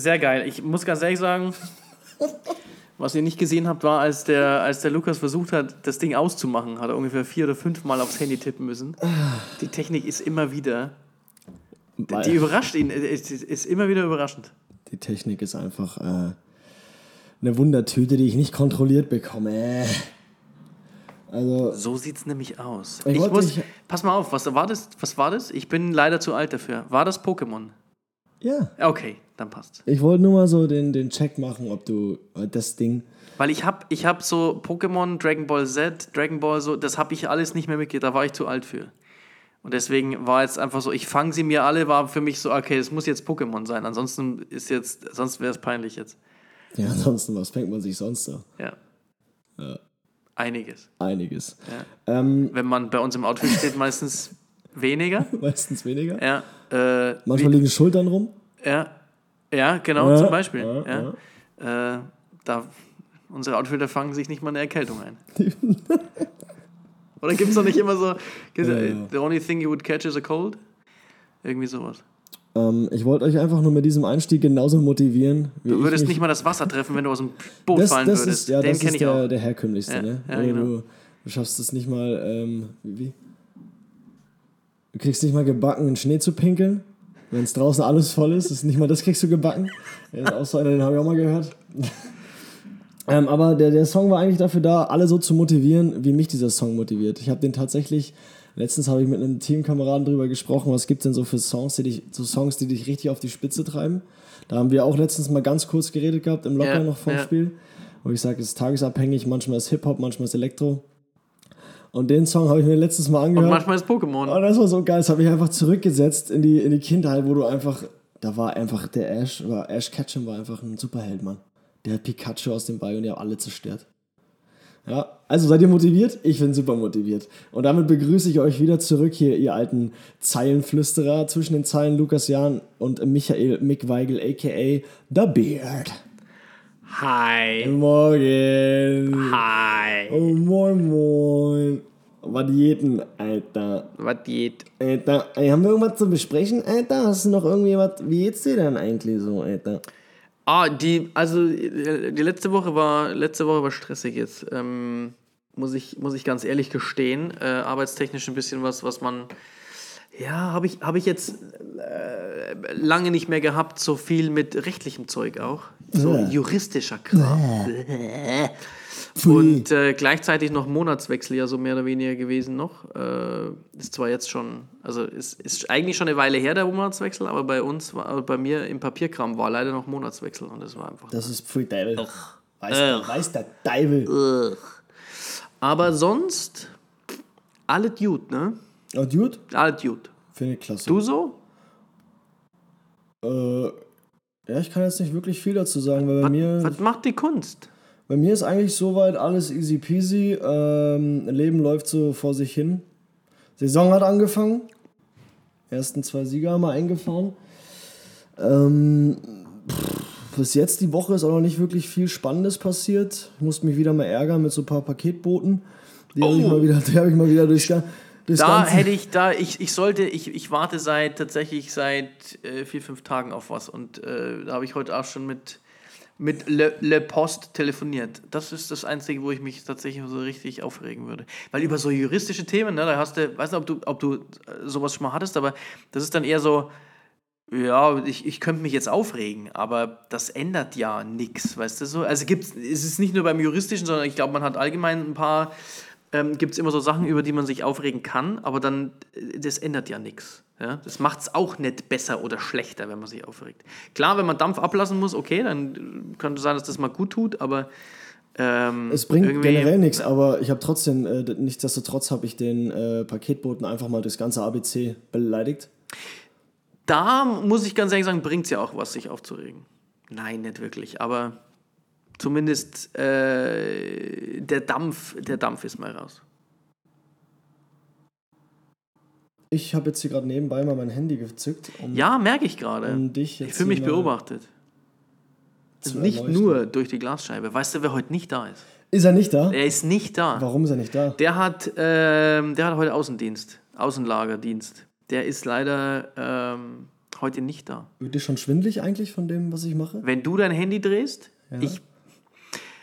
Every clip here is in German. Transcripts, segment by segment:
Sehr geil. Ich muss ganz ehrlich sagen, was ihr nicht gesehen habt, war, als der, als der Lukas versucht hat, das Ding auszumachen, hat er ungefähr vier oder fünf Mal aufs Handy tippen müssen. Die Technik ist immer wieder. Weil- Die überrascht ihn, ist, ist immer wieder überraschend. Die Technik ist einfach äh, eine Wundertüte, die ich nicht kontrolliert bekomme. Also, So sieht's nämlich aus. Ich Ich muss, dich- pass mal auf, was war das? Was war das? Ich bin leider zu alt dafür. War das Pokémon? Ja. Okay, dann passt. Ich wollte nur mal so den, den Check machen, ob du äh, das Ding. Weil ich hab, ich hab so Pokémon, Dragon Ball Z, Dragon Ball so, das habe ich alles nicht mehr mitgekriegt, da war ich zu alt für. Und deswegen war jetzt einfach so, ich fange sie mir alle, war für mich so, okay, das muss jetzt Pokémon sein. Ansonsten ist jetzt, sonst wäre es peinlich jetzt. Ja, ansonsten, was fängt man sich sonst da? Ja. Einiges. Einiges. Ja. Ähm, Wenn man bei uns im Outfit steht, meistens weniger. meistens weniger. Ja. Äh, Manchmal liegen Schultern rum. Ja, ja genau, Ja, zum Beispiel. ja, Ja, Äh, da, unsere Outfitter fangen sich nicht mal eine Erkältung ein. Oder gibt es doch nicht immer so, the only thing you would catch is a cold? Irgendwie sowas. Ähm, ich wollte euch einfach nur mit diesem Einstieg genauso motivieren. Wie Du würdest nicht mal das Wasser treffen, wenn du aus dem Boot das, fallen das würdest. Ist, ja, Den das kenne ist ich der, auch. der herkömmlichste, Ja, ne? ja, genau. du, du schaffst es nicht mal, ähm, wie, wie? Du kriegst nicht mal gebacken, in Schnee zu pinkeln. Wenn es draußen alles voll ist, ist nicht mal das kriegst du gebacken. So einer, den habe ich auch mal gehört. ähm, aber der, der Song war eigentlich dafür da, alle so zu motivieren, wie mich dieser Song motiviert. Ich habe den tatsächlich, letztens habe ich mit einem Teamkameraden drüber gesprochen, was gibt denn so für Songs, die dich, so Songs, die dich richtig auf die Spitze treiben. Da haben wir auch letztens mal ganz kurz geredet gehabt, im Locker Ja, noch vom ja. Spiel. Wo ich sage, es ist tagesabhängig, manchmal ist Hip-Hop, manchmal ist Elektro. Und den Song habe ich mir letztes Mal Und angehört. manchmal ist Pokémon. Oh, das war so geil. Das habe ich einfach zurückgesetzt in die, in die Kindheit, wo du einfach. Da war einfach der Ash, war Ash Ketchum war einfach ein Superheld, Mann. Der hat Pikachu aus dem Ball und die haben alle zerstört. Ja, also seid ihr motiviert? Ich bin super motiviert. Und damit begrüße ich euch wieder zurück hier, ihr alten Zeilenflüsterer zwischen den Zeilen Lukas Jahn und Michael Mick Weigel, aka The Beard. Hi. Morgen. Hi. Oh, moin, moin. Was Diäten, Alter. Was geht? Alter, ey, haben wir irgendwas zu besprechen, Alter? Hast du noch irgendwie was? Wie geht's dir denn eigentlich so, Alter? Ah, die, also äh, die letzte Woche war, letzte Woche war stressig jetzt. Ähm, muss, ich, muss ich ganz ehrlich gestehen. Äh, arbeitstechnisch ein bisschen was, was man. Ja, habe ich, hab ich jetzt äh, lange nicht mehr gehabt, so viel mit rechtlichem Zeug auch. So Ja. juristischer Kram. Und äh, gleichzeitig noch Monatswechsel ja so mehr oder weniger gewesen noch. Äh, ist zwar jetzt schon, also ist, ist eigentlich schon eine Weile her der Monatswechsel, aber bei uns, war, also bei mir im Papierkram war leider noch Monatswechsel und das war einfach. Das ist Free Devil. Weiß, der, weiß der Devil. Aber sonst, alle Dude, ne? Oh, Dude? Alle Dude. Finde ich klasse. Du so? Äh, ja, ich kann jetzt nicht wirklich viel dazu sagen, weil bei mir, Was macht die Kunst? bei mir ist eigentlich soweit alles easy peasy. Ähm, Leben läuft so vor sich hin. Saison hat angefangen. Ersten zwei Sieger haben wir eingefahren. Ähm, pff, bis jetzt die Woche ist auch noch nicht wirklich viel Spannendes passiert. Ich musste mich wieder mal ärgern mit so ein paar Paketboten. Die habe ich mal wieder, die hab ich mal wieder durch, durchs Da ganze- hätte ich, da, ich, ich sollte, ich, ich warte seit tatsächlich seit äh, vier, fünf Tagen auf was und äh, da habe ich heute auch schon mit, mit Le, Le Post telefoniert. Das ist das Einzige, wo ich mich tatsächlich so richtig aufregen würde. Weil über so juristische Themen, ne, da hast du, weiß nicht, ob du, ob du äh, sowas schon mal hattest, aber das ist dann eher so, ja, ich, ich könnte mich jetzt aufregen, aber das ändert ja nichts, weißt du so? Also gibt's, es ist nicht nur beim Juristischen, sondern ich glaube, man hat allgemein ein paar, ähm, gibt es immer so Sachen, über die man sich aufregen kann, aber dann, äh, das ändert ja nichts. Ja? Das macht es auch nicht besser oder schlechter, wenn man sich aufregt. Klar, wenn man Dampf ablassen muss, okay, dann äh, könnte sein, dass das mal gut tut, aber ähm, Es bringt generell nichts, aber ich habe trotzdem, äh, nichtsdestotrotz habe ich den äh, Paketboten einfach mal durchs ganze ABC beleidigt. Da muss ich ganz ehrlich sagen, bringt es ja auch was, sich aufzuregen. Nein, nicht wirklich, aber zumindest äh, der Dampf, der Dampf ist mal raus. Ich habe jetzt hier gerade nebenbei mal mein Handy gezückt, um, Ja, merke ich gerade. um dich Ich fühle mich beobachtet. Nicht erleuchten. nur durch die Glasscheibe. Weißt du, wer heute nicht da ist? Ist er nicht da? Er ist nicht da. Warum ist er nicht da? Der hat, ähm, der hat heute Außendienst, Außenlagerdienst. Der ist leider ähm, heute nicht da. Wird dir schon schwindlig eigentlich von dem, was ich mache? Wenn du dein Handy drehst, ich.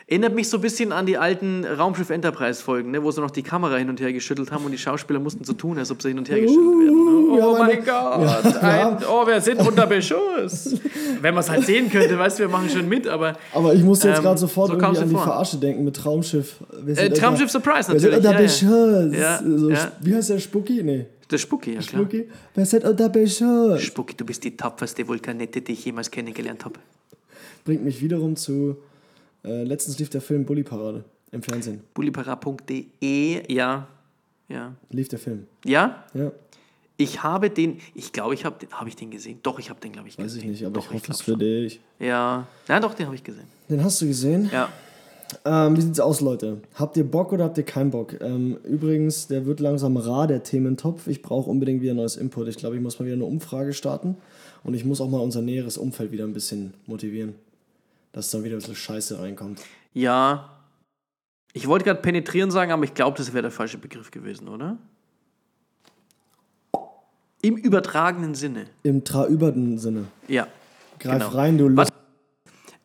Erinnert mich so ein bisschen an die alten Raumschiff Enterprise Folgen, ne, wo sie noch die Kamera hin und her geschüttelt haben und die Schauspieler mussten so tun, als ob sie hin und her geschüttelt werden. Ne? ja, Oh meine- mein Gott, ein, oh, wir sind unter Beschuss. Wenn man es halt sehen könnte, weißt du, wir machen schon mit, aber Aber ich musste jetzt Ähm, gerade sofort so irgendwie an die vor. Verarsche denken mit Traumschiff. Äh, Traumschiff Surprise Wir sind natürlich. unter Ja, ja. Beschuss. Ja, So, ja. Wie heißt der Spucki? Nee. Der Spucki, ja klar. Spucki? Wir sind unter Beschuss. Spucki, du bist die tapferste Vulkanette, die ich jemals kennengelernt habe. Bringt mich wiederum zu. Äh, letztens lief der Film Bully Parade im Fernsehen. Bullipara.de, ja. Ja. Lief der Film. Ja? Ja, Ich habe den, ich glaube, ich habe den, habe ich den gesehen? Doch, ich habe den, glaube ich, weiß gesehen. ich nicht, aber doch, ich hoffe es für schon. dich. Ja. Ja, doch, den habe ich gesehen. Den hast du gesehen? Ja. Ähm, wie sieht's aus, Leute? Habt ihr Bock oder habt ihr keinen Bock? Ähm, übrigens, der wird langsam rar, der Thementopf. Ich brauche unbedingt wieder neues Input. Ich glaube, ich muss mal wieder eine Umfrage starten. Und ich muss auch mal unser näheres Umfeld wieder ein bisschen motivieren. Dass da wieder ein bisschen Scheiße reinkommt. Ja. Ich wollte gerade penetrieren sagen, aber ich glaube, das wäre der falsche Begriff gewesen, oder? Im übertragenen Sinne. Im traüberten Sinne. Ja. Greif Genau. rein, du Was- Lust.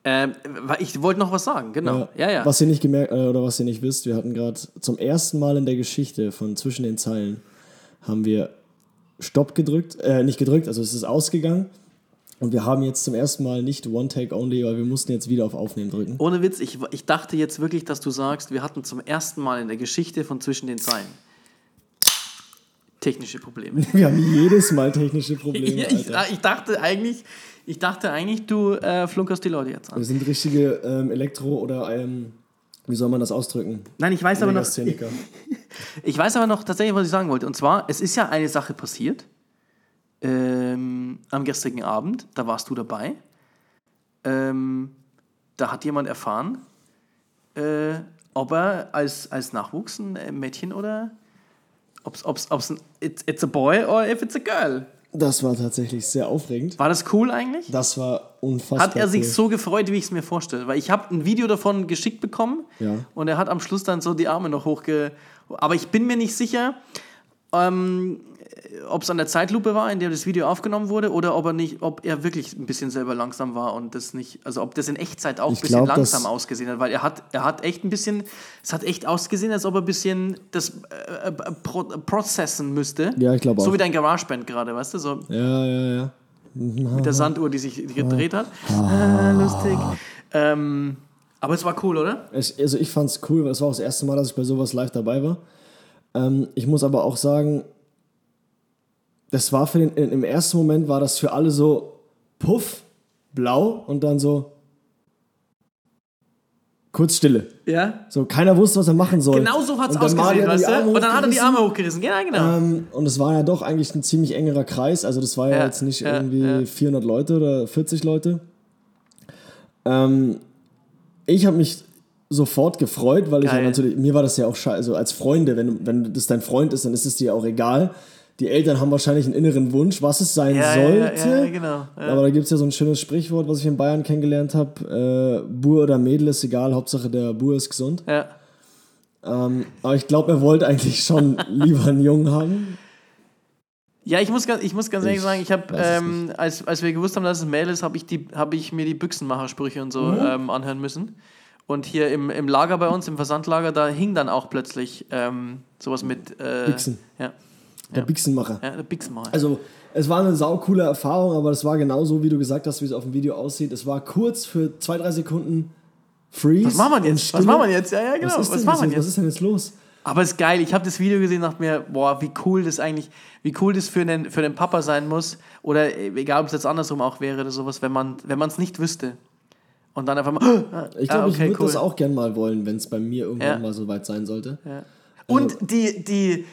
Ähm, ich wollte noch was sagen, genau. Ja, ja. Was ihr nicht gemerkt äh, oder was ihr nicht wisst, wir hatten gerade zum ersten Mal in der Geschichte von zwischen den Zeilen haben wir Stopp gedrückt, äh, nicht gedrückt, also es ist ausgegangen. Und wir haben jetzt zum ersten Mal nicht One Take Only, weil wir mussten jetzt wieder auf Aufnehmen drücken. Ohne Witz, ich, ich dachte jetzt wirklich, dass du sagst, wir hatten zum ersten Mal in der Geschichte von zwischen den Zeilen technische Probleme. Wir haben jedes Mal technische Probleme, ich, ich dachte eigentlich, ich dachte eigentlich, du äh, flunkerst die Leute jetzt Wir an. sind richtige ähm, Elektro- oder ähm, wie soll man das ausdrücken? Nein, ich weiß aber noch, ich weiß aber noch tatsächlich, was ich sagen wollte. Und zwar, es ist ja eine Sache passiert ähm, am gestrigen Abend. Da warst du dabei. Ähm, da hat jemand erfahren, äh, ob er als, als Nachwuchs ein äh, Mädchen oder ob's, ob's, ob's ein it's, it's a boy or if it's a girl. Das war tatsächlich sehr aufregend. War das cool eigentlich? Das war unfassbar. Hat er sich cool. so gefreut, wie ich es mir vorstelle? Weil ich habe ein Video davon geschickt bekommen Ja. und er hat am Schluss dann so die Arme noch hochge... Aber ich bin mir nicht sicher, ähm, ob es an der Zeitlupe war, in der das Video aufgenommen wurde, oder ob er nicht, ob er wirklich ein bisschen selber langsam war und das nicht, also ob das in Echtzeit auch ein bisschen glaub, langsam ausgesehen hat, weil er hat, er hat echt ein bisschen, es hat echt ausgesehen, als ob er ein bisschen das äh, äh, pro, processen müsste. Ja, ich glaube So auch. wie dein GarageBand gerade, weißt du, so Ja, ja, ja. mit der Sanduhr, die sich gedreht hat. Ah, lustig. Ähm, aber es war cool, oder? Ich, also ich fand's cool, weil es war auch das erste Mal, dass ich bei sowas live dabei war. Ähm, ich muss aber auch sagen, das war für den, im ersten Moment war das für alle so puff, blau und dann so kurz Stille. Ja. So, keiner wusste, was er machen soll. Genau so hat es ausgesehen, weißt du? Und dann hat er die. Arme hochgerissen. Ja, genau. Ähm, und es war ja doch eigentlich ein ziemlich engerer Kreis. Also das war ja, Ja, jetzt nicht ja, irgendwie ja. 400 Leute oder 40 Leute. Ähm, ich habe mich sofort gefreut, weil ich ja Geil. natürlich, mir war das ja auch scheiße, also als Freunde, wenn, wenn das dein Freund ist, dann ist es dir auch egal. Die Eltern haben wahrscheinlich einen inneren Wunsch, was es sein ja, sollte. ja, ja, genau. Aber da gibt es ja so ein schönes Sprichwort, was ich in Bayern kennengelernt habe. Äh, Bur oder Mädel ist egal, Hauptsache der Bur ist gesund. ja. Ähm, aber ich glaube, er wollte eigentlich schon lieber einen Jungen haben. Ja, ich muss ganz, ich muss ganz ehrlich Ich sagen, ich habe, ähm, als, als wir gewusst haben, dass es ein Mädel ist, habe ich, die- hab ich mir die Büchsenmachersprüche und so Mhm. ähm, anhören müssen. Und hier im, im Lager bei uns, im Versandlager, da hing dann auch plötzlich ähm, sowas mit. Äh, Bixen. Ja, Der Ja. Bixenmacher. ja der Bixenmacher. Also, es war eine saukoole Erfahrung, aber es war genauso, wie du gesagt hast, wie es auf dem Video aussieht. Es war kurz für zwei, drei Sekunden Freeze. was machen wir jetzt? Was machen wir jetzt? Ja, ja, genau. Was, Was, ist denn machen wir jetzt? was ist denn jetzt los? Aber es ist geil. Ich habe das Video gesehen und dachte mir, boah, wie cool das eigentlich, wie cool das für den, für den Papa sein muss. Oder egal, ob es jetzt andersrum auch wäre oder sowas, wenn man wenn es nicht wüsste. Und dann einfach mal. Ich glaube, ah, ich würde cool. das auch gern mal wollen, wenn es bei mir irgendwann Ja. mal so weit sein sollte. Ja. Und die, die,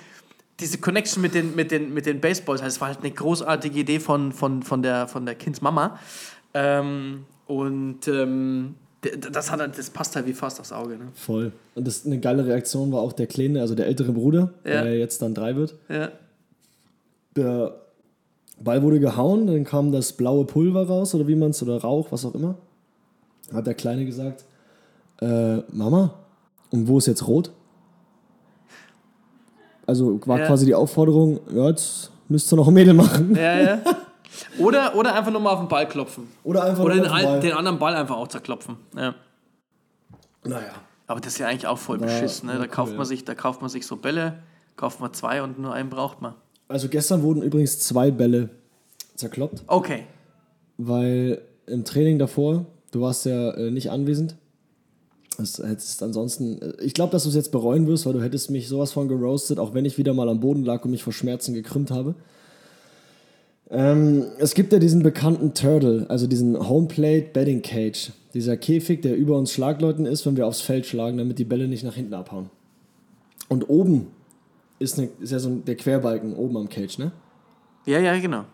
diese Connection mit den, mit den, mit den Baseballs, also es war halt eine großartige Idee von, von, von, der, von der Kindsmama. Ähm, und ähm, das, hat, halt- das passt halt wie fast aufs Auge. Ne? Voll. Und das eine geile Reaktion war auch der Kleine, also der ältere Bruder, Ja. der jetzt dann drei wird. Ja. Der Ball wurde gehauen, dann kam das blaue Pulver raus oder wie man es, oder Rauch, was auch immer. Hat der Kleine gesagt, äh, Mama, und wo ist jetzt rot? Also war Ja. quasi die Aufforderung, ja, jetzt müsst ihr noch ein Mädel machen. Ja, ja. Oder, oder einfach nur mal auf den Ball klopfen. Oder einfach Oder nur den, auf den al- Ball. den anderen Ball einfach auch zerklopfen. Ja. Naja. Aber das ist ja eigentlich auch voll beschissen. Ne? Da, cool, kauft man sich, da kauft man sich so Bälle, kauft man zwei und nur einen braucht man. Also gestern wurden übrigens zwei Bälle zerkloppt, Okay. weil im Training davor, du warst ja äh, nicht anwesend. Das hättest ansonsten, äh, ich glaube, dass du es jetzt bereuen wirst, weil du hättest mich sowas von geroastet, auch wenn ich wieder mal am Boden lag und mich vor Schmerzen gekrümmt habe. Ähm, es gibt ja diesen bekannten Turtle, also diesen Homeplate Betting Cage. Dieser Käfig, der über uns Schlagleuten ist, wenn wir aufs Feld schlagen, damit die Bälle nicht nach hinten abhauen. Und oben ist, eine, ist ja so ein, der Querbalken oben am Cage, ne? Ja, ja, genau.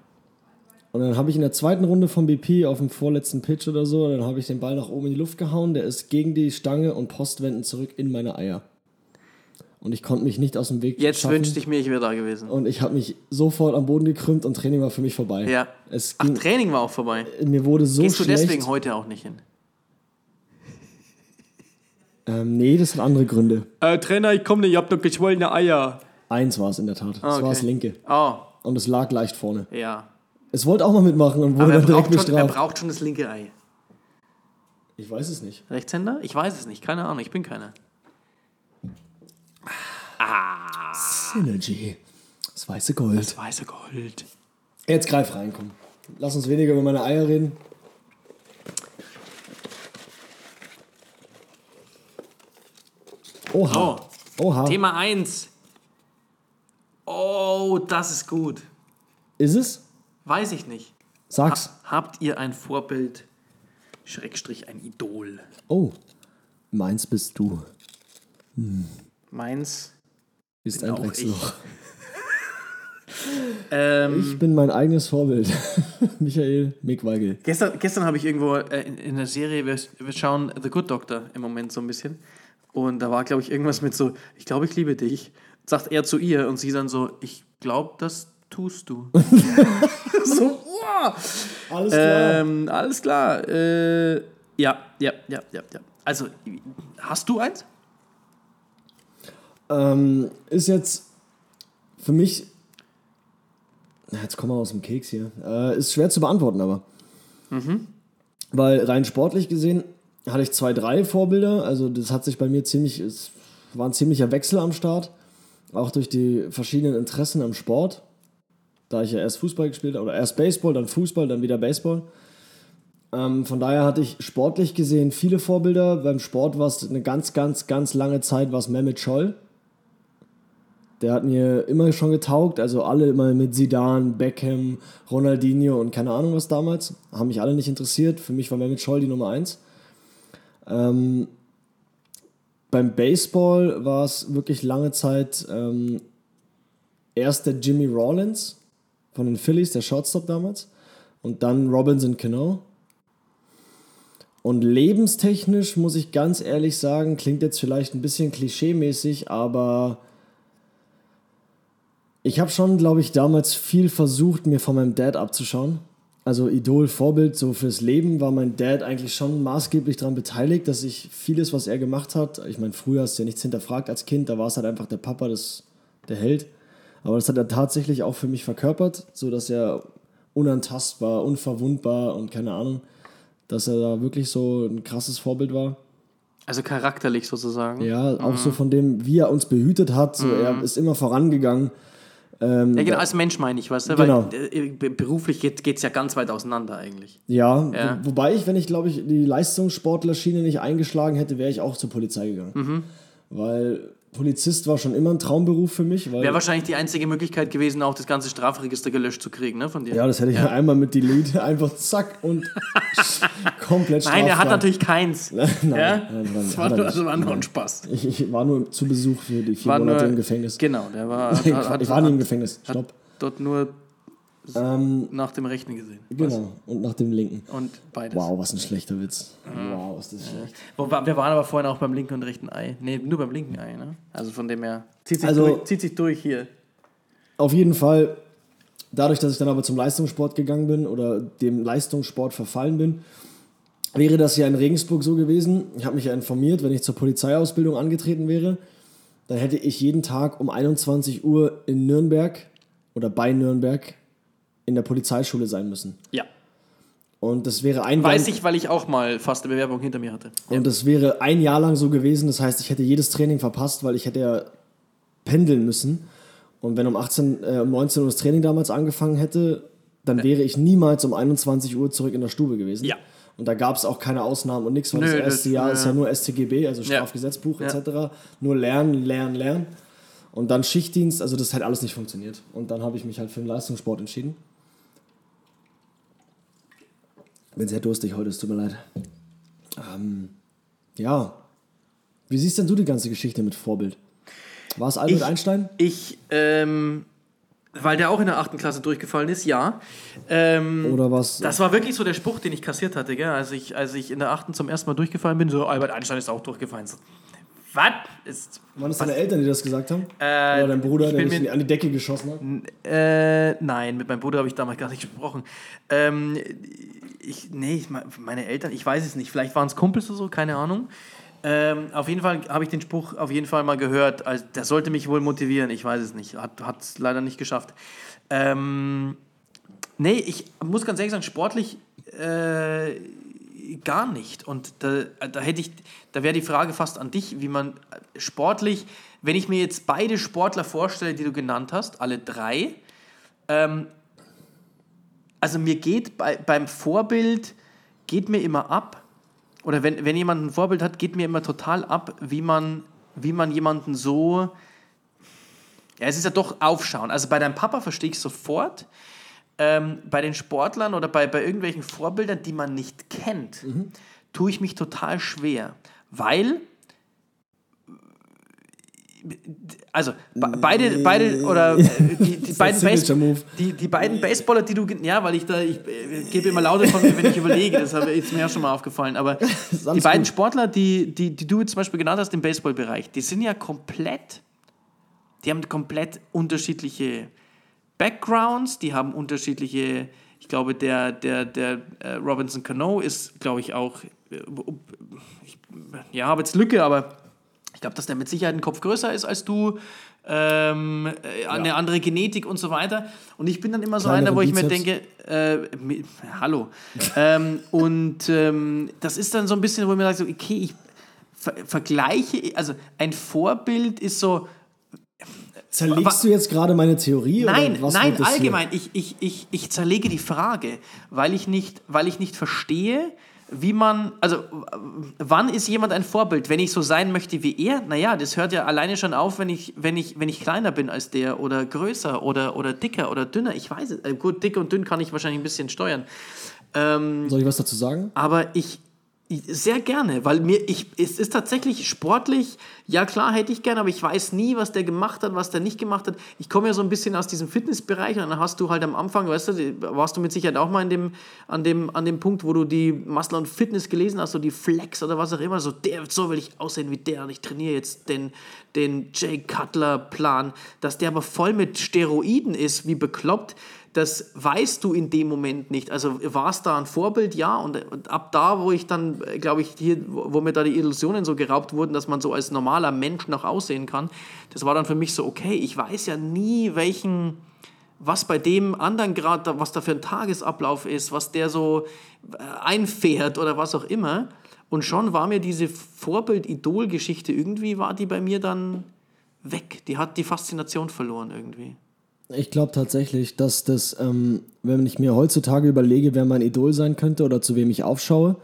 Und dann habe ich in der zweiten Runde vom BP auf dem vorletzten Pitch oder so, dann habe ich den Ball nach oben in die Luft gehauen, der ist gegen die Stange und Postwenden zurück in meine Eier. Und ich konnte mich nicht aus dem Weg Jetzt schaffen. wünschte ich mir, ich wäre da gewesen. Und ich habe mich sofort am Boden gekrümmt und Training war für mich vorbei. Ja. Es Ach, ging, Training war auch vorbei. mir wurde so Gehst du schlecht. deswegen heute auch nicht hin? Ähm, nee, das hat andere Gründe. Äh, Trainer, ich komme nicht, ich hab doch geschwollene Eier. Eins war es in der Tat. Das Ah, okay. war das linke. Oh, Und es lag leicht vorne. ja. Es wollte auch mal mitmachen und wurde dann direkt schon, er bestraft. braucht schon das linke Ei. Ich weiß es nicht. Rechtshänder? Ich weiß es nicht, keine Ahnung, ich bin keiner. Synergy. Das weiße Gold. Das weiße Gold. Jetzt greif rein, komm. Lass uns weniger über meine Eier reden. Oha. Oha. Thema 1. Oh, das ist gut. Ist es? Weiß ich nicht. Sag's. Habt ihr ein Vorbild, Schrägstrich ein Idol? Oh. Meins bist du. Meins. Ist ein Drecksloch. Ähm, Ich bin mein eigenes Vorbild. Michael Mick-Weigel. Gestern, gestern habe ich irgendwo äh, in, in der Serie, wir, wir schauen The Good Doctor im Moment so ein bisschen. Und da war, glaube ich, irgendwas mit so, ich glaube, ich liebe dich. Sagt er zu ihr und sie dann so, ich glaube, das tust du. so, wow. Alles klar. Ähm, alles klar. Äh, ja, ja, ja, ja, ja. Also, hast du eins? Ähm, ist jetzt für mich. Na, Jetzt kommen wir aus dem Keks hier. Äh, ist schwer zu beantworten, aber. Weil rein sportlich gesehen hatte ich zwei, drei Vorbilder. Also, das hat sich bei mir ziemlich. Es war ein ziemlicher Wechsel am Start. Auch durch die verschiedenen Interessen am Sport. Da ich ja erst Fußball gespielt habe, oder erst Baseball, dann Fußball, dann wieder Baseball. Ähm, von daher hatte ich sportlich gesehen viele Vorbilder. Beim Sport war es eine ganz, ganz, ganz lange Zeit was Mehmet Scholl. Der hat mir immer schon getaugt, also alle immer mit Zidane, Beckham, Ronaldinho und keine Ahnung was damals. Haben mich alle nicht interessiert. Für mich war Mehmet Scholl die Nummer eins. Ähm, beim Baseball war es wirklich lange Zeit ähm, erst der Jimmy Rollins von den Phillies, der Shortstop damals. Und dann Robinson Cano. Und lebenstechnisch muss ich ganz ehrlich sagen, klingt jetzt vielleicht ein bisschen klischeemäßig, aber ich habe schon, glaube ich, damals viel versucht, mir von meinem Dad abzuschauen. Also Idol, Vorbild, so fürs Leben war mein Dad eigentlich schon maßgeblich daran beteiligt, dass ich vieles, was er gemacht hat, ich meine, früher hast du ja nichts hinterfragt als Kind, da war es halt einfach der Papa, das, der Held. Aber das hat er tatsächlich auch für mich verkörpert, so dass er unantastbar, unverwundbar und keine Ahnung, dass er da wirklich so ein krasses Vorbild war. Also charakterlich sozusagen. Ja, auch so von dem, wie er uns behütet hat, so er ist immer vorangegangen. Ähm, Ja, genau, als Mensch meine ich, weißt du? Genau. Weil äh, be- beruflich geht es ja ganz weit auseinander eigentlich. Ja, Ja. Wo, wobei ich, wenn ich, glaube ich, die Leistungssportlerschiene nicht eingeschlagen hätte, wäre ich auch zur Polizei gegangen. Mhm. Weil Polizist war schon immer ein Traumberuf für mich. Wäre wahrscheinlich die einzige Möglichkeit gewesen, auch das ganze Strafregister gelöscht zu kriegen, ne, von dir. ja, das hätte ich einmal mit Delete einfach zack und komplett Nein, er hat natürlich keins. Nein, ja? nein, nein, das hat war, nur, also war nur ein. Spaß. Ich, ich war nur zu Besuch für die vier War Monate nur- im Gefängnis. Genau, der war. ich hat- war nie im hat- Gefängnis. Hat Stopp. dort nur Ähm, nach dem Rechten gesehen. genau. Und nach dem linken. Und beides. Wow, was ein schlechter Witz. Mhm. Wow, ist das schlecht. Wir waren aber vorhin auch beim linken und rechten Ei. Nee, nur beim linken Ei, ne? Also von dem her. Zieht sich, Also- durch, zieht sich durch hier. Auf jeden Fall, dadurch, dass ich dann aber zum Leistungssport gegangen bin oder dem Leistungssport verfallen bin, wäre das ja in Regensburg so gewesen. Ich habe mich ja informiert, wenn ich zur Polizeiausbildung angetreten wäre, dann hätte ich jeden Tag um 21 Uhr in Nürnberg oder bei Nürnberg in der Polizeischule sein müssen. Ja. Und das wäre ein Weiß Jahr, ich, weil ich auch mal fast eine Bewerbung hinter mir hatte. und das wäre ein Jahr lang so gewesen. Das heißt, ich hätte jedes Training verpasst, weil ich hätte ja pendeln müssen. Und wenn um 18, äh, um 19 Uhr das Training damals angefangen hätte, dann wäre ich niemals um 21 Uhr zurück in der Stube gewesen. Ja. Und da gab es auch keine Ausnahmen und nichts, weil Nö, das das- erste Jahr ist ja. nur StGB, also. Strafgesetzbuch Ja. etc. Nur lernen, lernen, lernen. Und dann Schichtdienst, also das hat alles nicht funktioniert. Und dann habe ich mich halt für den Leistungssport entschieden. Bin sehr durstig heute, es tut mir leid. Ähm, ja. Wie siehst denn du die ganze Geschichte mit Vorbild? War es Albert Ich- Einstein? Ich, ähm, weil der auch in der achten Klasse durchgefallen ist, ja. Ähm, Oder was? das war wirklich so der Spruch, den ich kassiert hatte, gell? Als, ich, als ich in der achten zum ersten Mal durchgefallen bin, so Albert Einstein ist auch durchgefallen. So, was? Ist, Waren das deine Eltern, die das gesagt haben? Äh, Oder dein Bruder, der dich an die Decke geschossen hat? Äh, nein, mit meinem Bruder habe ich damals gar nicht gesprochen. Ähm, ich, nee, ich, meine Eltern, ich weiß es nicht. Vielleicht waren es Kumpels oder so, keine Ahnung. Ähm, auf jeden Fall habe ich den Spruch auf jeden Fall mal gehört. Also, der sollte mich wohl motivieren. Ich weiß es nicht. Hat es leider nicht geschafft. Ähm, nee, ich muss ganz ehrlich sagen, sportlich äh, gar nicht. Und da, da hätte ich, da wäre die Frage fast an dich, wie man sportlich, wenn ich mir jetzt beide Sportler vorstelle, die du genannt hast, alle drei, ähm, also mir geht bei, beim Vorbild, geht mir immer ab, oder wenn, wenn jemand ein Vorbild hat, geht mir immer total ab, wie man, wie man jemanden so, ja, es ist ja doch aufschauen. Also bei deinem Papa verstehe ich sofort, ähm, bei den Sportlern oder bei, bei irgendwelchen Vorbildern, die man nicht kennt, tue ich mich total schwer, weil also be beide, beide oder äh, die, die, beiden Base, die, die beiden Baseballer, die du, ja, weil ich da, ich äh, gebe immer lauter von mir, wenn ich überlege, das habe- ist mir ja schon mal aufgefallen, aber die beiden gut. Sportler, die, die, die du jetzt zum Beispiel genannt hast im Baseballbereich, die sind ja komplett, die haben komplett unterschiedliche Backgrounds, die haben unterschiedliche, ich glaube, der, der, der äh, Robinson Cano ist, glaube ich, auch, ich, ja, habe jetzt Lücke, aber ich glaube, dass der mit Sicherheit ein Kopf größer ist als du, ähm, äh, eine andere Genetik und so weiter. Und ich bin dann immer so Kleinere einer, wo ich mir Bizeps. denke, äh, mi- hallo. ähm, und ähm, das ist dann so ein bisschen, wo ich mir sage, so, okay, ich ver vergleiche, also ein Vorbild ist so, Zerlegst du jetzt gerade meine Theorie? Nein, oder was nein, hier? allgemein. Ich, ich, ich, ich zerlege die Frage, weil ich nicht, weil ich nicht verstehe, wie man, also wann ist jemand ein Vorbild? Wenn ich so sein möchte wie er, naja, das hört ja alleine schon auf, wenn ich, wenn ich, wenn ich kleiner bin als der oder größer oder, oder dicker oder dünner. Ich weiß es. Äh, gut, dick und dünn kann ich wahrscheinlich ein bisschen steuern. Ähm, Soll ich was dazu sagen? aber ich sehr gerne, weil mir ich es ist tatsächlich sportlich. Ja klar hätte ich gerne, aber ich weiß nie, was der gemacht hat, was der nicht gemacht hat. Ich komme ja so ein bisschen aus diesem Fitnessbereich und dann hast du halt am Anfang, weißt du, warst du mit Sicherheit auch mal in dem an dem an dem Punkt, wo du die Muscle und Fitness gelesen hast, so die Flex oder was auch immer, so der so will ich aussehen wie der und ich trainiere jetzt den den Jay Cutler Plan, dass der aber voll mit Steroiden ist, wie bekloppt das weißt du in dem Moment nicht. Also war es da ein Vorbild? Ja. Und, ab da, wo ich dann, glaube ich, hier, wo wo mir da die Illusionen so geraubt wurden, dass man so als normaler Mensch noch aussehen kann, das war dann für mich so, okay, ich weiß ja nie, welchen, was bei dem anderen gerade, was da für ein Tagesablauf ist, was der so äh, einfährt oder was auch immer. Und schon war mir diese Vorbild-Idol-Geschichte irgendwie, war die bei mir dann weg. Die hat die Faszination verloren irgendwie. Ich glaube tatsächlich, dass das, ähm, wenn ich mir heutzutage überlege, wer mein Idol sein könnte oder zu wem ich aufschaue,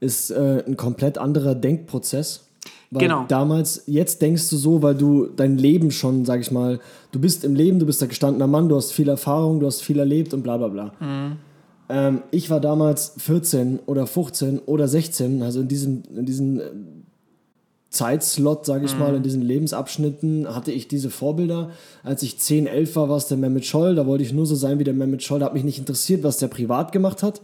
ist äh, ein komplett anderer Denkprozess. Weil Genau. damals, jetzt denkst du so, weil du dein Leben schon, sag ich mal, du bist im Leben, du bist ein gestandener Mann, du hast viel Erfahrung, du hast viel erlebt und bla bla bla. Ähm, ich war damals 14 oder 15 oder 16, also in diesem, in diesen äh, Zeitslot, sage ich mal, in diesen Lebensabschnitten hatte ich diese Vorbilder. Als ich 10, 11 war, war es der Mehmet Scholl, da wollte ich nur so sein wie der Mehmet Scholl, da hat mich nicht interessiert, was der privat gemacht hat.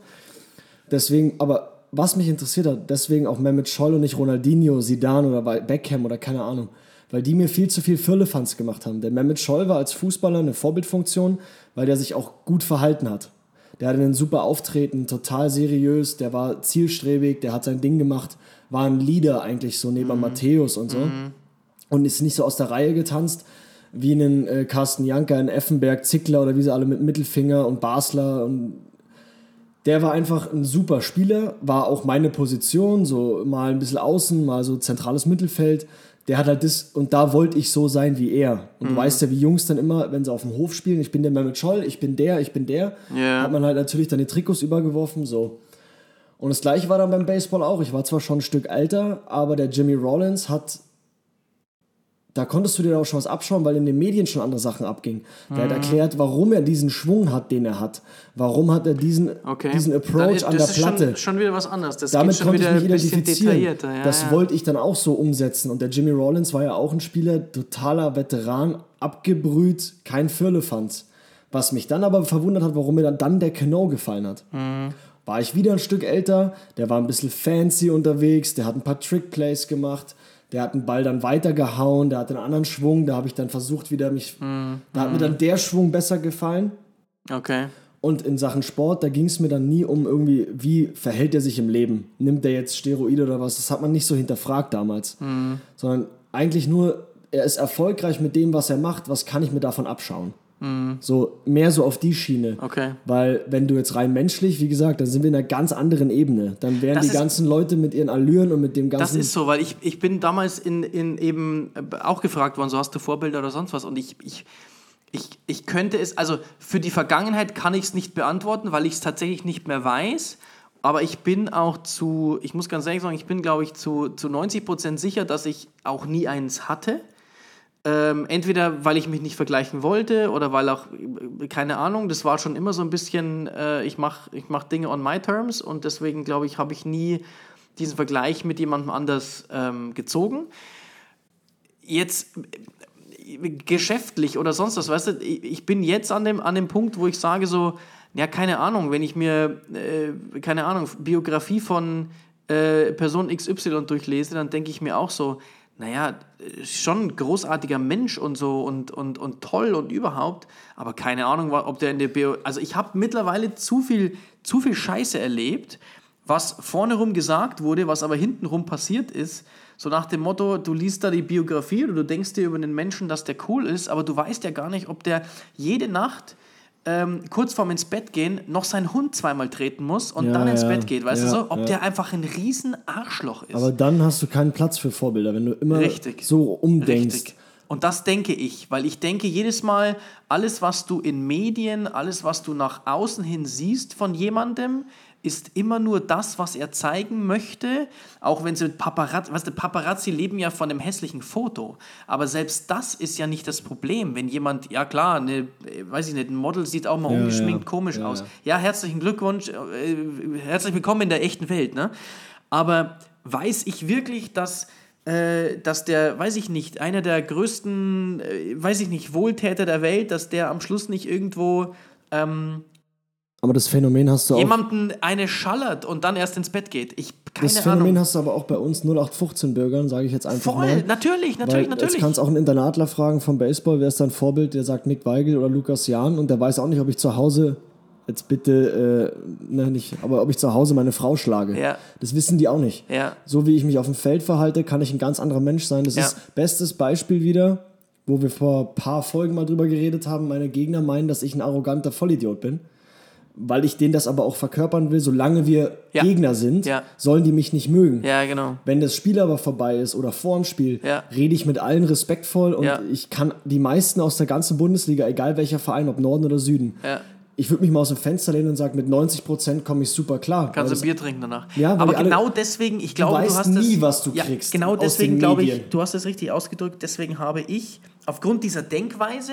Deswegen, aber was mich interessiert hat, deswegen auch Mehmet Scholl und nicht Ronaldinho, Zidane oder Beckham oder keine Ahnung. Weil die mir viel zu viel Firlefanz gemacht haben. Der Mehmet Scholl war als Fußballer eine Vorbildfunktion, weil der sich auch gut verhalten hat. Der hatte einen super Auftreten, total seriös, der war zielstrebig, der hat sein Ding gemacht, war ein Leader eigentlich so neben Matthäus und so. Und ist nicht so aus der Reihe getanzt. wie einen äh, Carsten Janker, einen Effenberg, Zickler oder wie sie alle mit Mittelfinger und Basler und der war einfach ein super Spieler, war auch meine Position, so mal ein bisschen außen, mal so zentrales Mittelfeld. Der hat halt das, und da wollte ich so sein wie er. Und du weißt ja, wie Jungs dann immer, wenn sie auf dem Hof spielen, ich bin der Mehmet Scholl, ich bin der, ich bin der, Ja. hat man halt natürlich dann die Trikots übergeworfen, so. Und das gleiche war dann beim Baseball auch. Ich war zwar schon ein Stück älter, aber der Jimmy Rollins hat da konntest du dir auch schon was abschauen, weil in den Medien schon andere Sachen abgingen. Der Mhm. hat erklärt, warum er diesen Schwung hat, den er hat. Warum hat er diesen, Okay. diesen Approach ist- an der das ist Platte. Schon, schon wieder was anderes. Das Damit konnte ich mich identifizieren. Ja, das ja. wollte ich dann auch so umsetzen. Und der Jimmy Rollins war ja auch ein Spieler, totaler Veteran, abgebrüht, kein Firlefanz. Was mich dann aber verwundert hat, warum mir dann, dann der Cano gefallen hat. Mhm. War ich wieder ein Stück älter, der war ein bisschen fancy unterwegs, der hat ein paar Trickplays gemacht, der hat den Ball dann weitergehauen, der hat einen anderen Schwung, da habe ich dann versucht wieder mich, Mhm. da hat mir dann der Schwung besser gefallen. Okay. Und in Sachen Sport, da ging es mir dann nie um irgendwie, wie verhält er sich im Leben? Nimmt er jetzt Steroide oder was? Das hat man nicht so hinterfragt damals. Sondern eigentlich nur, er ist erfolgreich mit dem, was er macht, was kann ich mir davon abschauen? So mehr so auf die Schiene. Okay. Weil wenn du jetzt rein menschlich, wie gesagt, dann sind wir in einer ganz anderen Ebene. Dann wären Das die ganzen Leute mit ihren Allüren und mit dem Das ganzen... ist so, weil ich, ich bin damals in, in eben äh, auch gefragt worden, so hast du Vorbilder oder sonst was. Und ich, ich, ich, ich könnte es, also für die Vergangenheit kann ich es nicht beantworten, weil ich es tatsächlich nicht mehr weiß. Aber ich bin auch zu, ich muss ganz ehrlich sagen, ich bin, glaube ich, zu, zu 90 Prozent sicher, dass ich auch nie eins hatte. Ähm, entweder weil ich mich nicht vergleichen wollte oder weil auch, äh, keine Ahnung, das war schon immer so ein bisschen, äh, ich mache ich mach Dinge on my terms und deswegen glaube ich, habe ich nie diesen Vergleich mit jemandem anders ähm, gezogen. Jetzt äh, geschäftlich oder sonst was, weißt du, ich bin jetzt an dem, an dem Punkt, wo ich sage so, ja, keine Ahnung, wenn ich mir, äh, keine Ahnung, Biografie von äh, Person XY durchlese, dann denke ich mir auch so, naja, schon ein großartiger Mensch und so und, und, und toll und überhaupt, aber keine Ahnung, ob der in der Bio... Also ich habe mittlerweile zu viel, zu viel Scheiße erlebt, was vorne rum gesagt wurde, was aber hinten rum passiert ist, so nach dem Motto, du liest da die Biografie oder du denkst dir über den Menschen, dass der cool ist, aber du weißt ja gar nicht, ob der jede Nacht ähm, kurz vorm ins Bett gehen noch seinen Hund zweimal treten muss und Ja, dann ins ja, Bett geht, weißt ja, du so? Ob der einfach ein riesen Arschloch ist. aber dann hast du keinen Platz für Vorbilder, wenn du immer Richtig. so umdenkst. Richtig. Und das denke ich, weil ich denke jedes Mal, alles, was du in Medien, alles, was du nach außen hin siehst von jemandem, ist immer nur das, was er zeigen möchte, auch wenn sie mit Paparazzi, weißt du, Paparazzi leben ja von einem hässlichen Foto, aber selbst das ist ja nicht das Problem, wenn jemand, ja klar, eine, weiß ich nicht, ein Model sieht auch mal Ja, ungeschminkt ja. komisch Ja, aus. ja. Ja, herzlichen Glückwunsch, äh, herzlich willkommen in der echten Welt, ne? Aber weiß ich wirklich, dass, äh, dass der, weiß ich nicht, einer der größten, äh, weiß ich nicht, Wohltäter der Welt, dass der am Schluss nicht irgendwo ähm, Aber das Phänomen hast du auch jemanden eine schallert und dann erst ins Bett geht? Ich, keine Das Phänomen Ahnung. hast du aber auch bei uns 0815-Bürgern, sage ich jetzt einfach Voll, mal. natürlich, Weil natürlich, jetzt natürlich. kannst auch einen Internatler fragen vom Baseball, wer ist dein Vorbild, der sagt Nick Weigel oder Lukas Jahn und der weiß auch nicht, ob ich zu Hause, jetzt bitte, äh, ne, nicht, aber ob ich zu Hause meine Frau schlage. Ja. Das wissen die auch nicht. Ja. So wie ich mich auf dem Feld verhalte, kann ich ein ganz anderer Mensch sein. Das Ja. ist bestes Beispiel wieder, wo wir vor ein paar Folgen mal drüber geredet haben. Meine Gegner meinen, dass ich ein arroganter Vollidiot bin. Weil ich denen das aber auch verkörpern will, solange wir Ja. Gegner sind, Ja. sollen die mich nicht mögen. Ja, genau. Wenn das Spiel aber vorbei ist oder vor dem Spiel, Ja. rede ich mit allen respektvoll und ich kann die meisten aus der ganzen Bundesliga, egal welcher Verein, ob Norden oder Süden, ich würde mich mal aus dem Fenster lehnen und sagen, mit 90 Prozent komme ich super klar. Kannst du das- Bier trinken danach. Ja, aber genau deswegen, ich glaube, du, weißt hast nie, es, was du kriegst Genau deswegen glaube ich, du hast es richtig ausgedrückt, deswegen habe ich, aufgrund dieser Denkweise,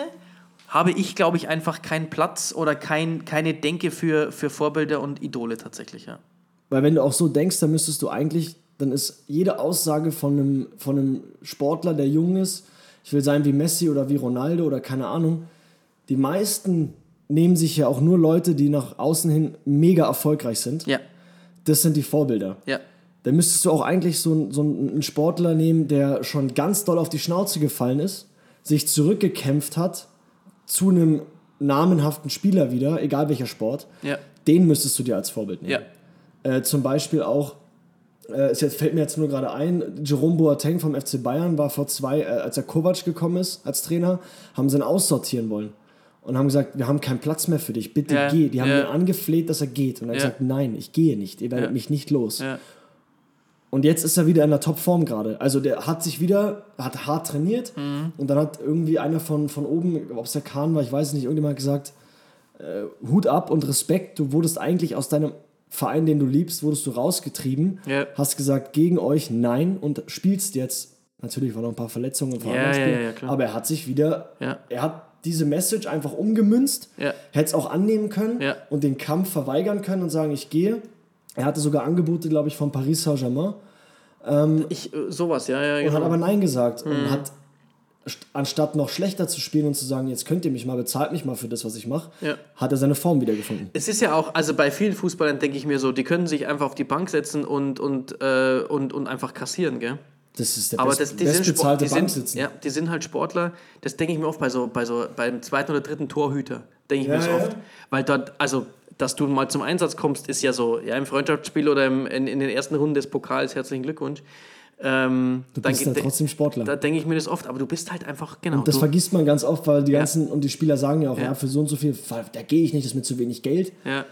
habe ich, glaube ich, einfach keinen Platz oder kein, keine Denke für, für Vorbilder und Idole tatsächlich. Ja. Weil wenn du auch so denkst, dann müsstest du eigentlich, dann ist jede Aussage von einem, von einem Sportler, der jung ist, ich will sein wie Messi oder wie Ronaldo oder keine Ahnung, die meisten nehmen sich ja auch nur Leute, die nach außen hin mega erfolgreich sind. Ja, Das sind die Vorbilder. ja, Dann müsstest du auch eigentlich so, so einen Sportler nehmen, der schon ganz doll auf die Schnauze gefallen ist, sich zurückgekämpft hat zu einem namenhaften Spieler wieder, egal welcher Sport. ja, Den müsstest du dir als Vorbild nehmen. ja. Äh, zum Beispiel auch, äh, jetzt, fällt mir jetzt nur gerade ein, Jerome Boateng vom FC Bayern war vor zwei, äh, als er Kovac gekommen ist als Trainer, haben sie ihn aussortieren wollen. Und haben gesagt, wir haben keinen Platz mehr für dich, bitte Ja, geh. Die haben ihn angefleht, dass er geht. Und er hat gesagt, nein, ich gehe nicht, ihr werdet mich nicht los. Und jetzt ist er wieder in der Topform gerade. Also der hat sich wieder, hat hart trainiert. Mhm. und dann hat irgendwie einer von, von oben, ob es der Kahn war, ich weiß es nicht, irgendjemand gesagt, äh, Hut ab und Respekt, du wurdest eigentlich aus deinem Verein, den du liebst, wurdest du rausgetrieben, Ja. hast gesagt, gegen euch nein und spielst jetzt, natürlich waren noch ein paar Verletzungen vor Ja, anderen ja, ja, aber er hat sich wieder, er hat diese Message einfach umgemünzt, hätte es auch annehmen können und den Kampf verweigern können und sagen, ich gehe. Er hatte sogar Angebote, glaube ich, von Paris Saint-Germain Ich, äh, sowas, ja, ja, und genau. hat aber Nein gesagt Mhm. und hat st- anstatt noch schlechter zu spielen und zu sagen, jetzt könnt ihr mich mal, bezahlt mich mal für das, was ich mache, Ja. hat er seine Form wiedergefunden. Es ist ja auch, also bei vielen Fußballern denke ich mir so, die können sich einfach auf die Bank setzen und, und, äh, und, und einfach kassieren, gell? Das ist der Aber best, das, die, sind Sport, bestbezahlte die, sind, Banksitzen. ja, die sind halt Sportler, das denke ich mir oft bei so, bei so beim zweiten oder dritten Torhüter, denke ich Ja, mir das ja. oft. Weil dort, also, dass du mal zum Einsatz kommst, ist ja so, ja, im Freundschaftsspiel oder im, in, in den ersten Runden des Pokals, herzlichen Glückwunsch. Ähm, Du dann bist geht- ja trotzdem Sportler. Da denke ich mir das oft, aber du bist halt einfach, genau. das du, vergisst man ganz oft, weil die Ja. ganzen, und die Spieler sagen ja auch, Ja. ja, für so und so viel, da gehe ich nicht, das ist mir zu wenig Geld. ja,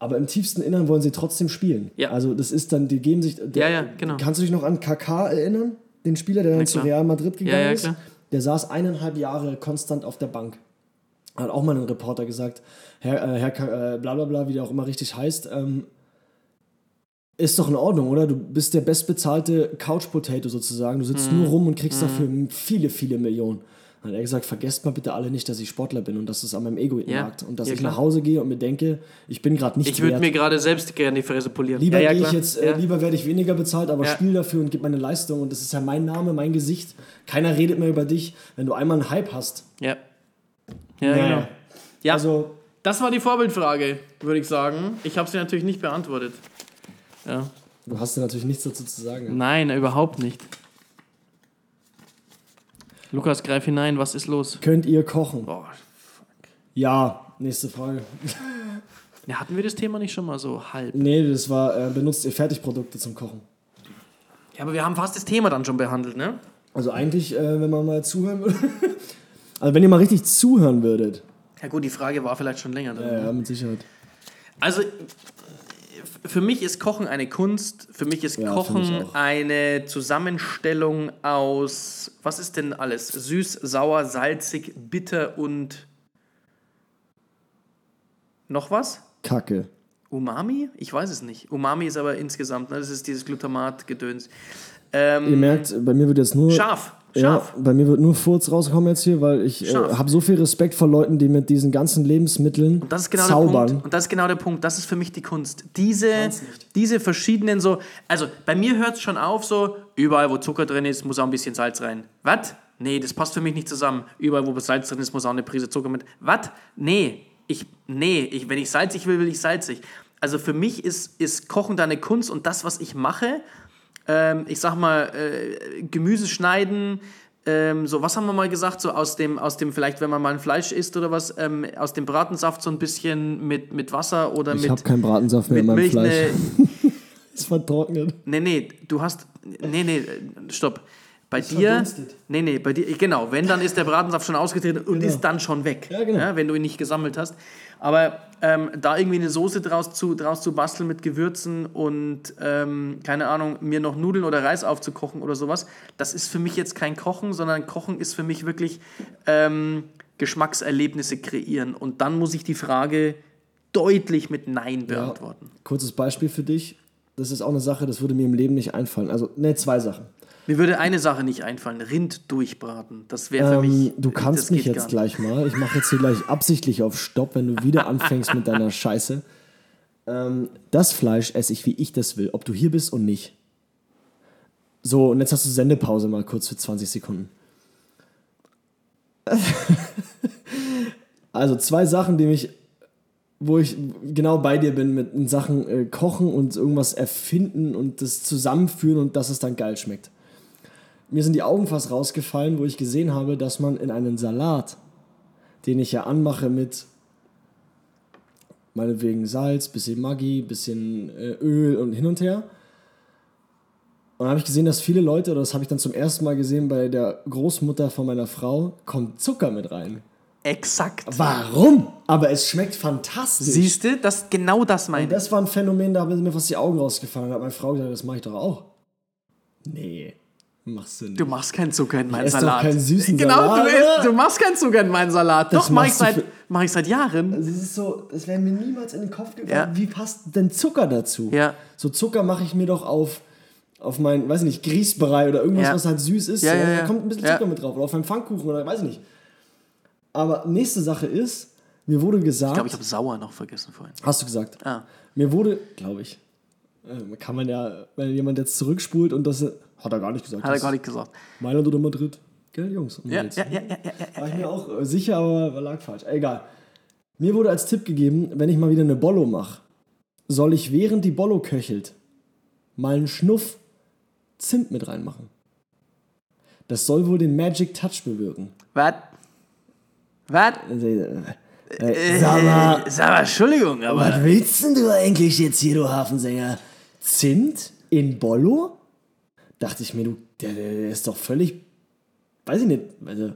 Aber im tiefsten Innern wollen sie trotzdem spielen. Ja. Also das ist dann, die geben sich. Der, Ja, ja, genau. Kannst du dich noch an KK erinnern? Den Spieler, der dann zu. Real Madrid gegangen ist? Der saß eineinhalb Jahre konstant auf der Bank. Hat auch mal ein Reporter gesagt, Herr, äh, Herr äh, bla bla bla, wie der auch immer richtig heißt, ähm, ist doch in Ordnung, oder? Du bist der bestbezahlte Couch Potato sozusagen. Du sitzt Mhm. nur rum und kriegst dafür viele, viele Millionen. Dann hat er gesagt, vergesst mal bitte alle nicht, dass ich Sportler bin und dass es an meinem Ego Ja. nagt. Und dass Ja, ich nach Hause gehe und mir denke, ich bin gerade nicht ich würde mir gerade selbst gerne die Fresse polieren. Lieber ja, ja, gehe ich jetzt, äh, ja. lieber werde ich weniger bezahlt, aber Ja. spiele dafür und gebe meine Leistung. Und das ist ja mein Name, mein Gesicht. Keiner redet mehr über dich, wenn du einmal einen Hype hast. Ja. Ja, Nee. genau. Ja, Also, das war die Vorbildfrage, würde ich sagen. Ich habe sie natürlich nicht beantwortet. Ja. du hast ja natürlich nichts dazu zu sagen. Nein, überhaupt nicht. Lukas, greif hinein, was ist los? Könnt ihr kochen? Boah. Ja, nächste Frage. Ja, hatten wir das Thema nicht schon mal so halb? Nee, das war, äh, benutzt ihr Fertigprodukte zum Kochen. Ja, aber wir haben fast das Thema dann schon behandelt, ne? Also eigentlich, äh, wenn man mal zuhören würde. also wenn ihr mal richtig zuhören würdet. Ja gut, die Frage war vielleicht schon länger drin. Ja, ne? ja mit Sicherheit. Also für mich ist Kochen eine Kunst. Für mich ist Ja, Kochen mich eine Zusammenstellung aus, was ist denn alles? Süß, sauer, salzig, bitter und noch was? Kacke. Umami? Ich weiß es nicht. Umami ist aber insgesamt, ne? das ist dieses Glutamat-Gedöns. Ähm, Ihr merkt, bei mir wird jetzt nur. Scharf, Ja, scharf. bei mir wird nur Furz rauskommen jetzt hier, weil ich äh, habe so viel Respekt vor Leuten, die mit diesen ganzen Lebensmitteln Und das ist genau zaubern. der Punkt. Und das ist genau der Punkt. Das ist für mich die Kunst. Diese, diese verschiedenen so. Also bei mir hört es schon auf, so überall, wo Zucker drin ist, muss auch ein bisschen Salz rein. Was? Nee, das passt für mich nicht zusammen. Überall, wo Salz drin ist, muss auch eine Prise Zucker mit. Was? Nee, ich, nee, ich, wenn ich salzig will, will ich salzig. Also für mich ist, ist Kochen da eine Kunst und das, was ich mache, ähm, ich sag mal, äh, Gemüse schneiden, ähm, so, was haben wir mal gesagt, so aus dem, aus dem, vielleicht, wenn man mal ein Fleisch isst oder was, ähm, aus dem Bratensaft so ein bisschen mit, mit Wasser oder Ich mit, habe keinen Bratensaft mehr mit in meinem Milch, Fleisch. ne, Ist vertrocknet. nee, nee, du hast, nee, nee, stopp. Bei Ist dir, verdunstet. nee, nee, bei dir, genau, wenn, dann ist der Bratensaft schon ausgetreten und Genau. ist dann schon weg, Ja, genau. wenn du ihn nicht gesammelt hast. Aber ähm, da irgendwie eine Soße draus zu, draus zu basteln mit Gewürzen und, ähm, keine Ahnung, mir noch Nudeln oder Reis aufzukochen oder sowas, das ist für mich jetzt kein Kochen, sondern Kochen ist für mich wirklich ähm, Geschmackserlebnisse kreieren. Und dann muss ich die Frage deutlich mit Nein beantworten. Kurzes Beispiel für dich. Das ist auch eine Sache, das würde mir im Leben nicht einfallen. Also, ne, zwei Sachen. Mir würde eine Sache nicht einfallen: Rind durchbraten. Das wäre für Ähm, mich. du kannst mich jetzt gleich mal. Ich mache jetzt hier gleich absichtlich auf Stopp, wenn du wieder anfängst mit deiner Scheiße. Ähm, das Fleisch esse ich, wie ich das will, ob du hier bist und nicht. So, und jetzt hast du Sendepause mal kurz für 20 Sekunden. also zwei Sachen, die mich, wo ich genau bei dir bin mit Sachen äh, Kochen und irgendwas erfinden und das zusammenführen und dass es dann geil schmeckt mir sind die Augen fast rausgefallen, wo ich gesehen habe, dass man in einen Salat, den ich ja anmache mit meinetwegen Salz, bisschen Maggi, bisschen äh, Öl und hin und her, Und dann habe ich gesehen, dass viele Leute, oder das habe ich dann zum ersten Mal gesehen bei der Großmutter von meiner Frau, kommt Zucker mit rein. Exakt. Warum? Aber es schmeckt fantastisch. Siehst du, das, genau das meine ich. das war ein Phänomen, da haben mir fast die Augen rausgefallen. Da hat meine Frau gesagt, das mache ich doch auch. Nee, machst du nicht. Du machst keinen Zucker in meinen doch Salat. keinen süßen genau, Salat, du, oder? isst, du machst keinen Zucker in meinen Salat. Das Doch, mach ich, du seit, mach ich seit Jahren. Also es ist so, es wäre mir niemals in den Kopf gekommen, Ja. wie passt denn Zucker dazu? Ja. So Zucker mache ich mir doch auf, auf mein, weiß ich nicht, Grießbrei oder irgendwas, Ja. was halt süß ist. Ja, so, Da kommt ein bisschen. Zucker mit drauf. Oder auf meinem Pfannkuchen oder weiß ich nicht. Aber nächste Sache ist, mir wurde gesagt, Ich glaube, ich habe sauer noch vergessen vorhin. hast du gesagt, Ah. mir wurde, glaube ich, äh, kann man ja, wenn jemand jetzt zurückspult und das, hat er gar nicht gesagt. Hat er gar nicht gesagt. Mailand oder Madrid? Gell, Jungs? Ja, ja, ja, ja, ja. War ich mir auch äh, sicher, aber lag falsch. Egal. Mir wurde als Tipp gegeben, wenn ich mal wieder eine Bollo mache, soll ich während die Bollo köchelt mal einen Schnuff Zimt mit reinmachen. Das soll wohl den Magic Touch bewirken. Was? Was? Äh, äh, sag mal, Äh, sag mal, Entschuldigung, aber. was willst denn du eigentlich jetzt hier, du Hafensänger? Zimt in Bollo? Dachte ich mir, du, der, der, ist doch völlig, weiß ich nicht, also,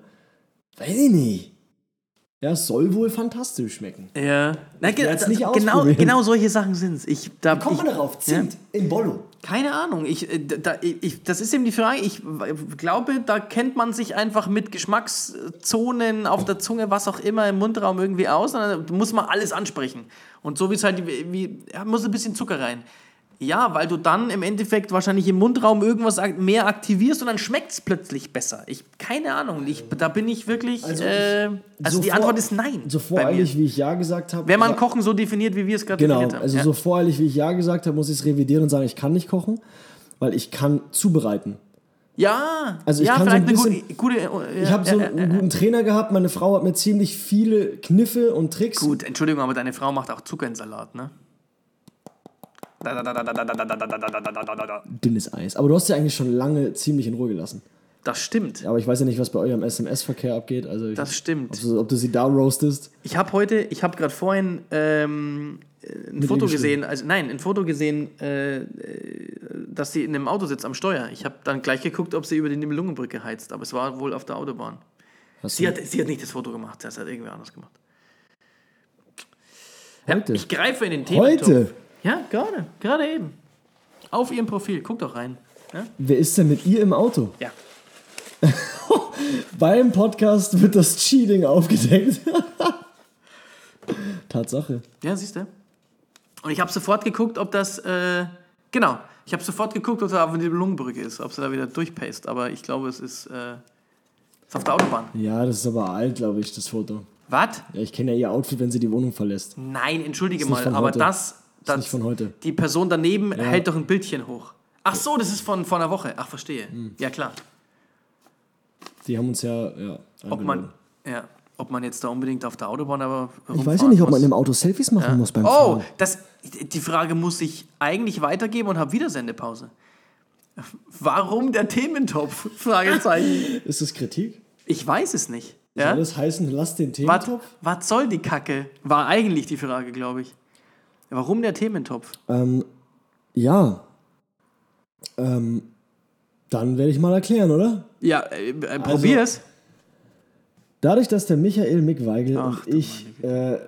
weiß ich nicht. Ja, soll wohl fantastisch schmecken. Ja. Na, ge nicht genau, genau solche Sachen sind es. Ich, da, Kommt ich, man darauf? Zimt in Bollo. Keine Ahnung. Ich, äh, da, ich, das ist eben die Frage. Ich glaube, da kennt man sich einfach mit Geschmackszonen auf der Zunge, was auch immer im Mundraum irgendwie aus. Und dann muss man alles ansprechen. Und so wie es halt, wie, wie ja, muss ein bisschen Zucker rein. Ja, weil du dann im Endeffekt wahrscheinlich im Mundraum irgendwas mehr aktivierst und dann schmeckt es plötzlich besser. Ich, keine Ahnung. Ich, da bin ich wirklich. Also Also, ich- äh, also so die Antwort ist nein. So voreilig, wie ich Ja gesagt habe. Wenn man Kochen so definiert, wie wir es gerade Genau, definiert haben. also ja. so voreilig, wie ich Ja gesagt habe, muss ich es revidieren und sagen, ich kann nicht kochen, weil ich kann zubereiten. ja, Also ich ja, kann so ein vielleicht eine bisschen- gute. gute äh, Ich ja, habe so einen ja. guten Trainer gehabt, meine Frau hat mir ziemlich viele Kniffe und Tricks. Gut, Entschuldigung, aber deine Frau macht auch Zucker in Salat, ne? Dünnes Eis. Aber du hast ja eigentlich schon lange ziemlich in Ruhe gelassen. Das stimmt. Aber ich weiß ja nicht, was bei eurem SMS-Verkehr abgeht. Also ich, Das stimmt. ob, du, ob du sie da roastest. Ich habe heute, ich habe gerade vorhin ähm, äh, ein Foto ihr gesehen, also nein, ein Foto gesehen, äh, äh, dass sie in einem Auto sitzt am Steuer. Ich habe dann gleich geguckt, ob sie über die Nibelungenbrücke heizt, aber es war wohl auf der Autobahn. Hast Sie hat, sie hat nicht das Foto gemacht, das hat irgendwer anders gemacht. Heute? ich greife in den Themen. Heute? Ja, gerade, gerade eben. Auf ihrem Profil, guck doch rein. Ja? Wer ist denn mit ihr im Auto? ja. Beim Podcast wird das Cheating aufgedeckt. Tatsache. Ja, siehst du. Und ich habe sofort geguckt, ob das, äh, genau, ich habe sofort geguckt, ob da auf die Lungenbrücke ist, ob sie da wieder durchpaced. Aber ich glaube, es ist, äh, ist auf der Autobahn. Ja, das ist aber alt, glaube ich, das Foto. Was? Ja, ich kenne ja ihr Outfit, wenn sie die Wohnung verlässt. Nein, entschuldige mal, aber heute. Das, das nicht von heute. die Person daneben hält doch ein Bildchen hoch. Ach so, das ist von vor einer Woche. Ach, verstehe. Hm. Ja, klar. Die haben uns ja, ja Ob man, ja, ob man jetzt da unbedingt auf der Autobahn aber Ich weiß ja nicht, ob man im Auto Selfies machen muss beim Oh, Fahren. das, die Frage muss ich eigentlich weitergeben und habe wieder Sendepause. Warum der Thementopf? Fragezeichen. Ist das Kritik? Ich weiß es nicht. Soll Ja? das heißen, lass den Was, Thementopf? was soll die Kacke? War eigentlich die Frage, glaube ich. Warum der Thementopf? Ähm, ja. Ähm, dann werde ich mal erklären, oder? Ja, äh, äh, Also probier's. Dadurch, dass der Michael Mick Weigel Ach, und ich äh,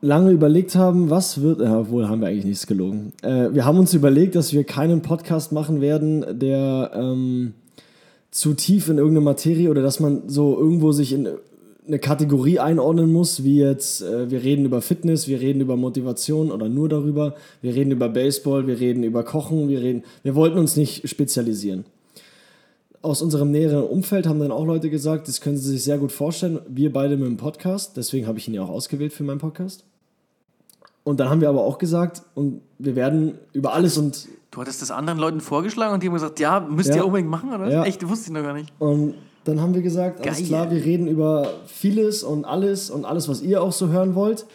lange überlegt haben, was wird, ja, obwohl haben wir eigentlich nichts gelogen. Äh, wir haben uns überlegt, dass wir keinen Podcast machen werden, der ähm, zu tief in irgendeine Materie oder dass man so irgendwo sich in eine Kategorie einordnen muss, wie jetzt, äh, wir reden über Fitness, wir reden über Motivation oder nur darüber, wir reden über Baseball, wir reden über Kochen, wir reden, wir wollten uns nicht spezialisieren aus unserem näheren Umfeld haben dann auch Leute gesagt, das können sie sich sehr gut vorstellen. Wir beide mit dem Podcast, deswegen habe ich ihn ja auch ausgewählt für meinen Podcast. Und dann haben wir aber auch gesagt, und wir werden über alles und, Du hattest das anderen Leuten vorgeschlagen und die haben gesagt, ja, müsst Ja. ihr unbedingt machen, oder? Ja. Echt, wusste ich noch gar nicht. und dann haben wir gesagt, alles Geil. klar, wir reden über vieles und alles und alles, was ihr auch so hören wollt.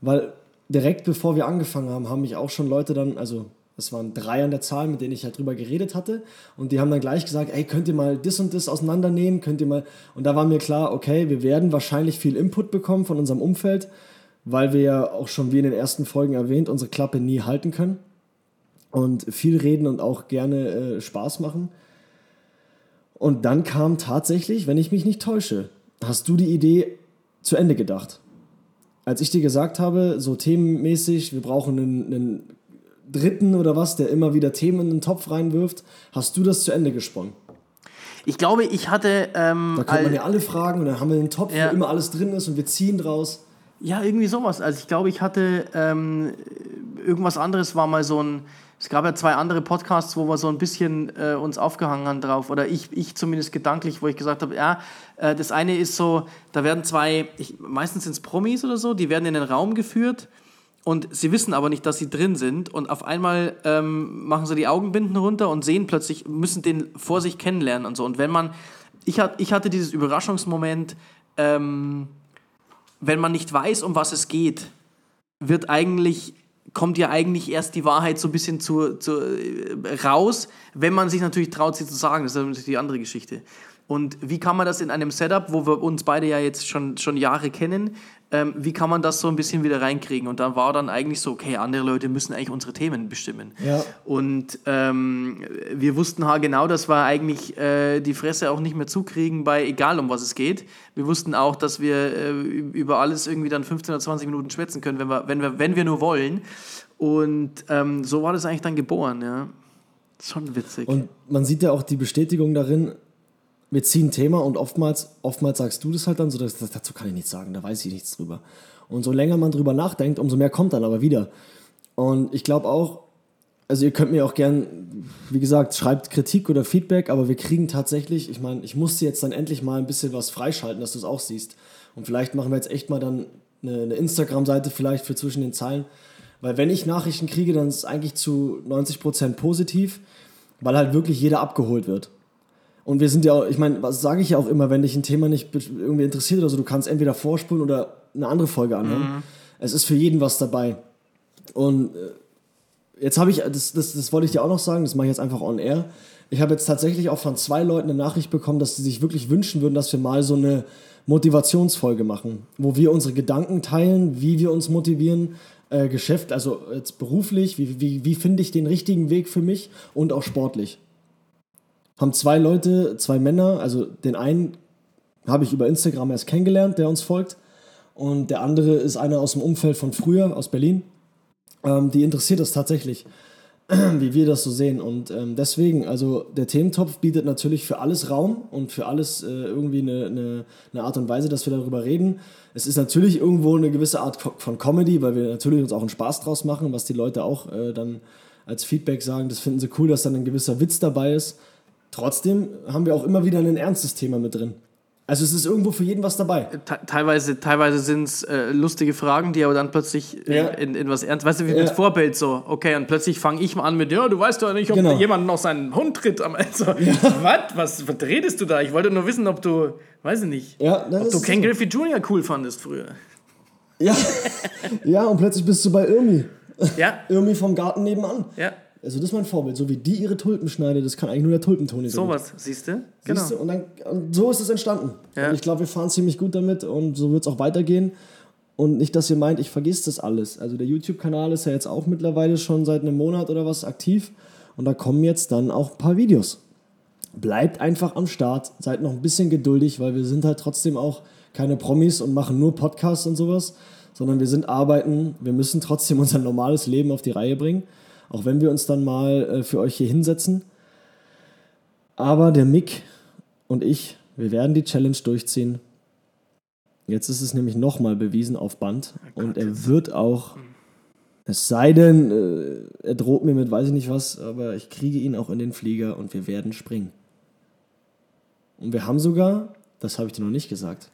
Weil direkt bevor wir angefangen haben, haben mich auch schon Leute dann, also es waren drei an der Zahl, mit denen ich halt drüber geredet hatte. Und die haben dann gleich gesagt, ey, könnt ihr mal das und das auseinandernehmen? Könnt ihr mal. Und da war mir klar, okay, wir werden wahrscheinlich viel Input bekommen von unserem Umfeld, weil wir ja auch schon wie in den ersten Folgen erwähnt, unsere Klappe nie halten können. und viel reden und auch gerne äh, Spaß machen. Und dann kam tatsächlich, wenn ich mich nicht täusche, hast du die Idee zu Ende gedacht. Als ich dir gesagt habe, so themenmäßig, wir brauchen einen, einen Dritten oder was, der immer wieder Themen in den Topf reinwirft, hast du das zu Ende gesponnen. Ich glaube, ich hatte. Ähm, da könnte man ja alle fragen und dann haben wir einen Topf, ja. wo immer alles drin ist und wir ziehen draus. Ja, irgendwie sowas. Also ich glaube, ich hatte ähm, irgendwas anderes war mal so ein. Es gab ja zwei andere Podcasts, wo wir so ein bisschen äh, uns aufgehangen haben drauf. Oder ich, ich zumindest gedanklich, wo ich gesagt habe, ja, äh, das eine ist so, da werden zwei, ich, meistens sind es Promis oder so, die werden in den Raum geführt und sie wissen aber nicht, dass sie drin sind und auf einmal ähm, machen sie die Augenbinden runter und sehen plötzlich, müssen den vor sich kennenlernen und so. Und wenn man, ich, hat, ich hatte dieses Überraschungsmoment, ähm, wenn man nicht weiß, um was es geht, wird eigentlich, kommt ja eigentlich erst die Wahrheit so ein bisschen zu, zu, äh, raus, wenn man sich natürlich traut, sie zu sagen. Das ist natürlich die andere Geschichte. Und wie kann man das in einem Setup, wo wir uns beide ja jetzt schon, schon Jahre kennen, ähm, wie kann man das so ein bisschen wieder reinkriegen? Und dann war dann eigentlich so, okay, andere Leute müssen eigentlich unsere Themen bestimmen. Ja. Und ähm, wir wussten ha genau, dass wir eigentlich äh, die Fresse auch nicht mehr zukriegen bei egal um was es geht. Wir wussten auch, dass wir äh, über alles irgendwie dann 15 oder 20 Minuten schwätzen können, wenn wir, wenn wir, wenn wir nur wollen. Und ähm, so war das eigentlich dann geboren, ja. Schon witzig. Und man sieht ja auch die Bestätigung darin, wir ziehen ein Thema und oftmals, oftmals sagst du das halt dann so, dass, dazu kann ich nichts sagen, da weiß ich nichts drüber. Und so länger man drüber nachdenkt, umso mehr kommt dann aber wieder. Und ich glaube auch, also ihr könnt mir auch gern, wie gesagt, schreibt Kritik oder Feedback, aber wir kriegen tatsächlich, ich meine, ich musste jetzt dann endlich mal ein bisschen was freischalten, dass du es auch siehst. Und vielleicht machen wir jetzt echt mal dann eine, eine Instagram-Seite vielleicht für zwischen den Zeilen. Weil wenn ich Nachrichten kriege, dann ist es eigentlich zu 90% positiv, weil halt wirklich jeder abgeholt wird. Und wir sind ja auch, ich meine, was sage ich ja auch immer, wenn dich ein Thema nicht irgendwie interessiert oder so, du kannst entweder vorspulen oder eine andere Folge anhören. Mhm. Es ist für jeden was dabei. Und äh, jetzt habe ich, das, das, das wollte ich dir auch noch sagen, das mache ich jetzt einfach on air. Ich habe jetzt tatsächlich auch von zwei Leuten eine Nachricht bekommen, dass sie sich wirklich wünschen würden, dass wir mal so eine Motivationsfolge machen, wo wir unsere Gedanken teilen, wie wir uns motivieren, äh, Geschäft, also jetzt beruflich, wie, wie, wie finde ich den richtigen Weg für mich und auch sportlich haben zwei Leute, zwei Männer, also den einen habe ich über Instagram erst kennengelernt, der uns folgt. Und der andere ist einer aus dem Umfeld von früher, aus Berlin. Ähm, die interessiert das tatsächlich, wie wir das so sehen. Und ähm, deswegen, also der Thementopf bietet natürlich für alles Raum und für alles äh, irgendwie eine, eine, eine, Art und Weise, dass wir darüber reden. Es ist natürlich irgendwo eine gewisse Art von Comedy, weil wir natürlich uns auch einen Spaß draus machen, was die Leute auch äh, dann als Feedback sagen. Das finden sie cool, dass dann ein gewisser Witz dabei ist. Trotzdem haben wir auch immer wieder ein ernstes Thema mit drin. Also es ist irgendwo für jeden was dabei. Teilweise, teilweise sind es äh, lustige Fragen, die aber dann plötzlich äh, ja. in, in, was ernst. Weißt du, wie ja. mit Vorbild so, okay, und plötzlich fange ich mal an mit, ja, du weißt doch nicht, ob genau. jemand noch seinen Hund tritt am Ende. So, ja. was, was redest du da? Ich wollte nur wissen, ob du, weiß ich nicht, ja, ob du Ken so. Griffey Jr. cool fandest früher. Ja, ja, und plötzlich bist du bei Irmi. Ja. Irmi vom Garten nebenan. Ja. Also das ist mein Vorbild. So wie die ihre Tulpen schneidet, das kann eigentlich nur der Tulpentoni sein. So was, siehst du? Genau. Und, dann, und so ist es entstanden. Ja. Und ich glaube, wir fahren ziemlich gut damit und so wird es auch weitergehen. Und nicht, dass ihr meint, ich vergiss das alles. Also der YouTube-Kanal ist ja jetzt auch mittlerweile schon seit einem Monat oder was aktiv. Und da kommen jetzt dann auch ein paar Videos. Bleibt einfach am Start, seid noch ein bisschen geduldig, weil wir sind halt trotzdem auch keine Promis und machen nur Podcasts und sowas, sondern wir sind arbeiten, wir müssen trotzdem unser normales Leben auf die Reihe bringen. Auch wenn wir uns dann mal äh, für euch hier hinsetzen. Aber der Mick und ich, wir werden die Challenge durchziehen. Jetzt ist es nämlich nochmal bewiesen auf Band. Oh und er wird auch, es sei denn, äh, er droht mir mit weiß ich nicht was, aber ich kriege ihn auch in den Flieger und wir werden springen. Und wir haben sogar, das habe ich dir noch nicht gesagt,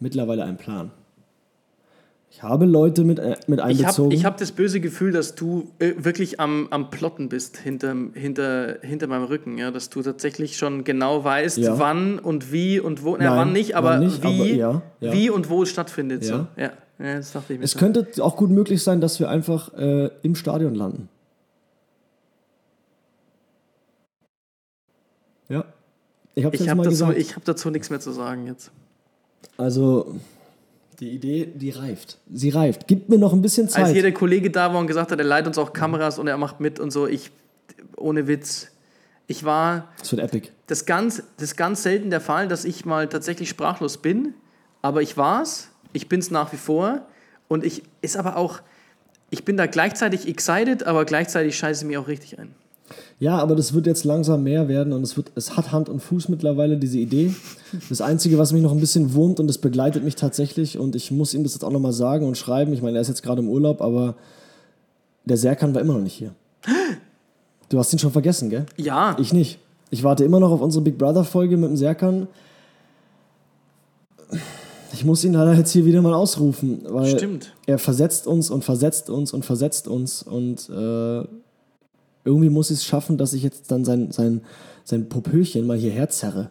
mittlerweile einen Plan. Ich habe Leute mit, äh, mit einbezogen. Ich habe hab das böse Gefühl, dass du äh, wirklich am, am Plotten bist hinter, hinter, hinter meinem Rücken. Ja? Dass du tatsächlich schon genau weißt, ja. wann und wie und wo. Nein, wann nicht, aber, nicht, wie, aber ja, ja. wie und wo es stattfindet. So. Ja. Ja, das dachte ich mir. Es so. könnte auch gut möglich sein, dass wir einfach äh, im Stadion landen. Ja. Ich habe hab dazu, hab dazu nichts mehr zu sagen jetzt. Also Die Idee, die reift. Sie reift. Gib mir noch ein bisschen Zeit. Als hier der Kollege da war und gesagt hat, er leiht uns auch Kameras und er macht mit und so, ich, ohne Witz, ich war, das wird epic. das ganz, das ist ganz selten der Fall, dass ich mal tatsächlich sprachlos bin, aber ich war's, ich bin's nach wie vor und ich, ist aber auch, ich bin da gleichzeitig excited, aber gleichzeitig scheiße mir auch richtig ein. Ja, aber das wird jetzt langsam mehr werden und es, wird, es hat Hand und Fuß mittlerweile, diese Idee. Das Einzige, was mich noch ein bisschen wurmt und das begleitet mich tatsächlich und ich muss ihm das jetzt auch nochmal sagen und schreiben. Ich meine, er ist jetzt gerade im Urlaub, aber der Serkan war immer noch nicht hier. Du hast ihn schon vergessen, gell? Ja, Ich nicht. Ich warte immer noch auf unsere Big Brother-Folge mit dem Serkan. Ich muss ihn leider jetzt hier wieder mal ausrufen, weil Stimmt. er versetzt uns und versetzt uns und versetzt uns und äh, irgendwie muss ich es schaffen, dass ich jetzt dann sein, sein, sein Popöchen mal hierher zerre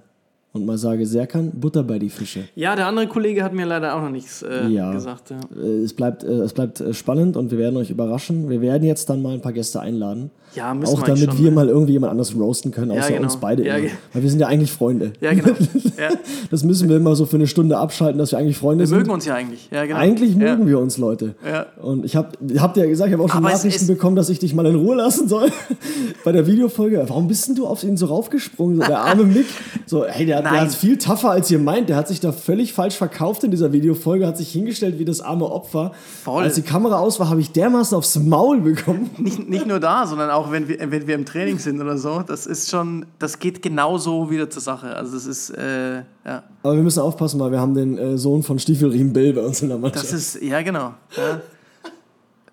und mal sage, Serkan, Butter bei die Fische. Ja, der andere Kollege hat mir leider auch noch nichts äh, Ja. gesagt. Ja. Äh, Es bleibt, äh, es bleibt äh, spannend und wir werden euch überraschen. Wir werden jetzt dann mal ein paar Gäste einladen. Ja, müssen Auch wir damit schon, wir ne? mal irgendwie jemand anders roasten können, Ja, außer genau. uns beide. Ja, Weil wir sind ja eigentlich Freunde. Ja, genau. ja. Das müssen wir immer so für eine Stunde abschalten, dass wir eigentlich Freunde Wir sind. mögen uns ja eigentlich. Ja, genau. Eigentlich ja. mögen wir uns, Leute. Ja. Und ich habe hab dir ja gesagt, ich habe auch schon Aber Nachrichten bekommen, dass ich dich mal in Ruhe lassen soll. Bei der Videofolge. Warum bist denn du auf ihn so raufgesprungen? So, der arme Mick. So, hey, der, der hat viel tougher, als ihr meint. Der hat sich da völlig falsch verkauft in dieser Videofolge, hat sich hingestellt wie das arme Opfer. Voll. Als die Kamera aus war, habe ich dermaßen aufs Maul bekommen. Nicht, nicht nur da, sondern auch wenn wir, wenn wir im Training sind oder so. Das ist schon, das geht genauso wieder zur Sache. Also das ist, äh, ja. Aber wir müssen aufpassen, weil wir haben den äh, Sohn von Stiefelriemen Bill bei uns in der Mannschaft. Das ist, ja genau. Ja.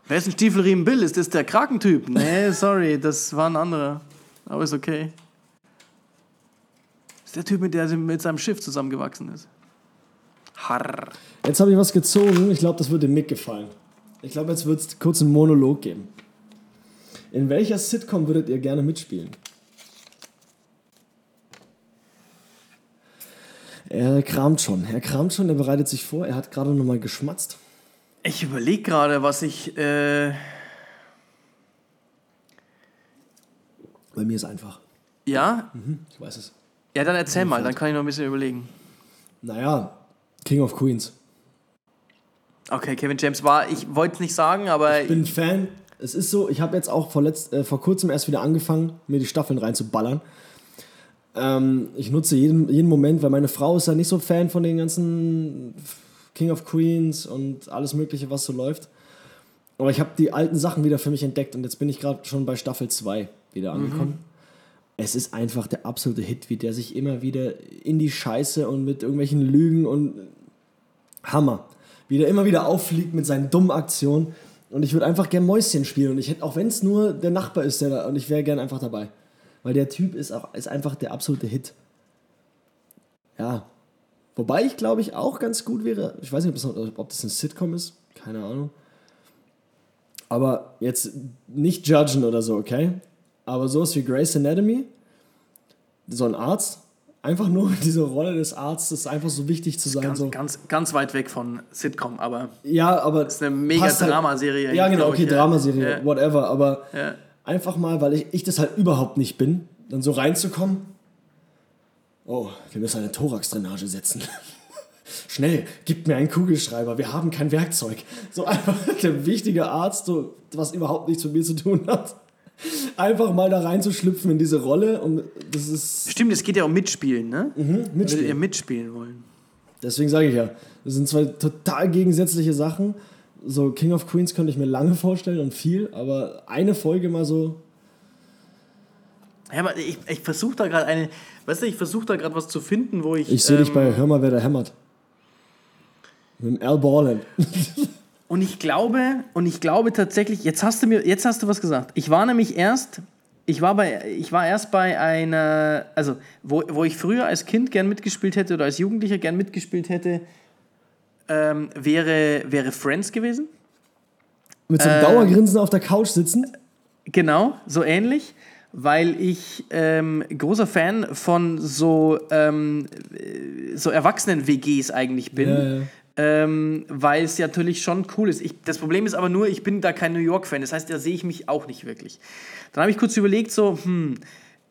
Wer ist ein Stiefelriemen Bill? Ist das der Krakentyp? Nee, sorry, das war ein anderer. Aber ist okay. Ist der Typ, mit der mit seinem Schiff zusammengewachsen ist. Harr. Jetzt habe ich was gezogen. Ich glaube, das wird dem Mick gefallen. Ich glaube, jetzt wird es kurz einen Monolog geben. In welcher Sitcom würdet ihr gerne mitspielen? Er kramt schon. Er kramt schon, er bereitet sich vor. Er hat gerade nochmal geschmatzt. Ich überlege gerade, was ich. Äh, Bei mir ist einfach. ja? Ich weiß es. Ja, dann erzähl mal, dann kann ich noch ein bisschen überlegen. Naja, King of Queens. Okay, Kevin James war, ich wollte es nicht sagen, aber Ich bin ein Fan. Es ist so, ich habe jetzt auch vor, letzt, äh, vor kurzem erst wieder angefangen, mir die Staffeln reinzuballern. Ähm, ich nutze jeden, jeden Moment, weil meine Frau ist ja nicht so Fan von den ganzen King of Queens und alles Mögliche, was so läuft. Aber ich habe die alten Sachen wieder für mich entdeckt und jetzt bin ich gerade schon bei Staffel 2 wieder angekommen. Es ist einfach der absolute Hit, wie der sich immer wieder in die Scheiße und mit irgendwelchen Lügen und Hammer. Wie der immer wieder auffliegt mit seinen dummen Aktionen. Und ich würde einfach gern Mäuschen spielen. Und ich hätte, auch wenn es nur der Nachbar ist, der da, und ich wäre gern einfach dabei. Weil der Typ ist, auch, ist einfach der absolute Hit. Ja. Wobei ich glaube ich auch ganz gut wäre. Ich weiß nicht, ob das, ob das ein Sitcom ist. Keine Ahnung. Aber jetzt nicht judgen oder so, okay? Aber sowas wie Grey's Anatomy, so ein Arzt, einfach nur diese Rolle des Arztes ist einfach so wichtig zu sein. ganz, so. ganz, ganz weit weg von Sitcom, aber Ja, aber. ist eine mega halt- Dramaserie Ja, eigentlich, genau, okay, ich, ja. Dramaserie, Ja. whatever. Aber ja. einfach mal, weil ich, ich das halt überhaupt nicht bin, dann so reinzukommen. Oh, wir müssen eine Thorax-Drainage setzen. Schnell, gib mir einen Kugelschreiber, wir haben kein Werkzeug. So einfach der wichtige Arzt, so, was überhaupt nichts mit mir zu tun hat. Einfach mal da reinzuschlüpfen in diese Rolle und das ist Stimmt, es geht ja um Mitspielen, ne? Würdet ihr mitspielen. mitspielen wollen? Deswegen sage ich ja, das sind zwei total gegensätzliche Sachen. So King of Queens könnte ich mir lange vorstellen und viel, aber eine Folge mal so Ja, aber ich, ich versuche da gerade eine, weißt du, ich versuche da gerade was zu finden, wo ich. Ich sehe dich ähm, bei Hör mal, wer da hämmert. Mit dem Al Borland. Und ich glaube, und ich glaube tatsächlich, jetzt hast du mir, jetzt hast du was gesagt. Ich war nämlich erst, ich war bei, ich war erst bei einer, also wo, wo ich früher als Kind gern mitgespielt hätte oder als Jugendlicher gern mitgespielt hätte, ähm, wäre, wäre Friends gewesen. Mit so einem Ähm. Dauergrinsen auf der Couch sitzen. Genau, so ähnlich, weil ich ähm, großer Fan von so, ähm, äh, so Erwachsenen-WGs eigentlich bin. Ja, ja. Ähm, weil es ja natürlich schon cool ist. Ich, das Problem ist aber nur, ich bin da kein New York-Fan. Das heißt, da sehe ich mich auch nicht wirklich. Dann habe ich kurz überlegt, so, hm,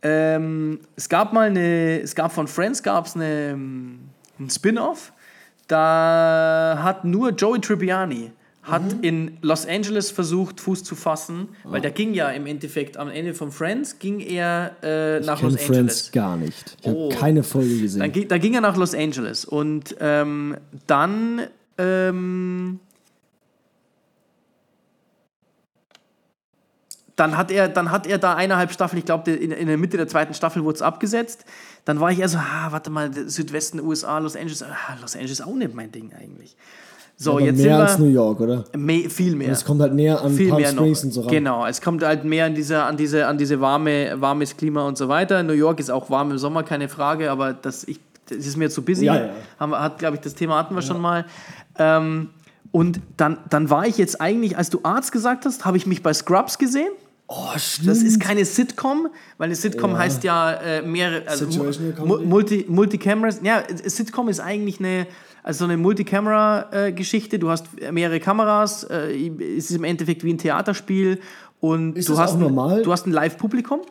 ähm, es gab mal eine, es gab von Friends gab es ähm, ein Spin-off. da hat nur Joey Tribbiani hat in Los Angeles versucht, Fuß zu fassen, weil der ging ja im Endeffekt am Ende von Friends, ging er äh, nach Los Friends Angeles. gar nicht. Ich Oh. habe keine Folge gesehen. Dann, da ging er nach Los Angeles und ähm, dann ähm, dann hat er dann hat er da eineinhalb Staffeln, ich glaube in, in der Mitte der zweiten Staffel wurde es abgesetzt. Dann war ich eher so, ah, warte mal, Südwesten USA, Los Angeles, ah, Los Angeles ist auch nicht mein Ding eigentlich. So, Aber jetzt mehr als sind New wir York, oder? mehr, viel mehr Es kommt halt näher an viel Palm mehr noch. Springs und so ran. Genau, es kommt halt mehr an diese, an diese, an diese warme, warmes Klima und so weiter. New York ist auch warm im Sommer, keine Frage, aber das, ich, das ist mir zu busy. Ja, ja. Haben, hat, glaube ich, das Thema hatten wir schon mal. Ähm, und dann, dann war ich jetzt eigentlich, als du Arzt gesagt hast, habe ich mich bei Scrubs gesehen. Oh, stimmt. Das ist keine Sitcom, weil eine Sitcom Ja. heißt ja äh, mehrere, also? Multi, Multicameras. Ja, Sitcom ist eigentlich eine, also so eine Multicamera-Geschichte. Du hast mehrere Kameras, äh, es ist im Endeffekt wie ein Theaterspiel und Ist du das hast ein? Du hast ein Live-Publikum.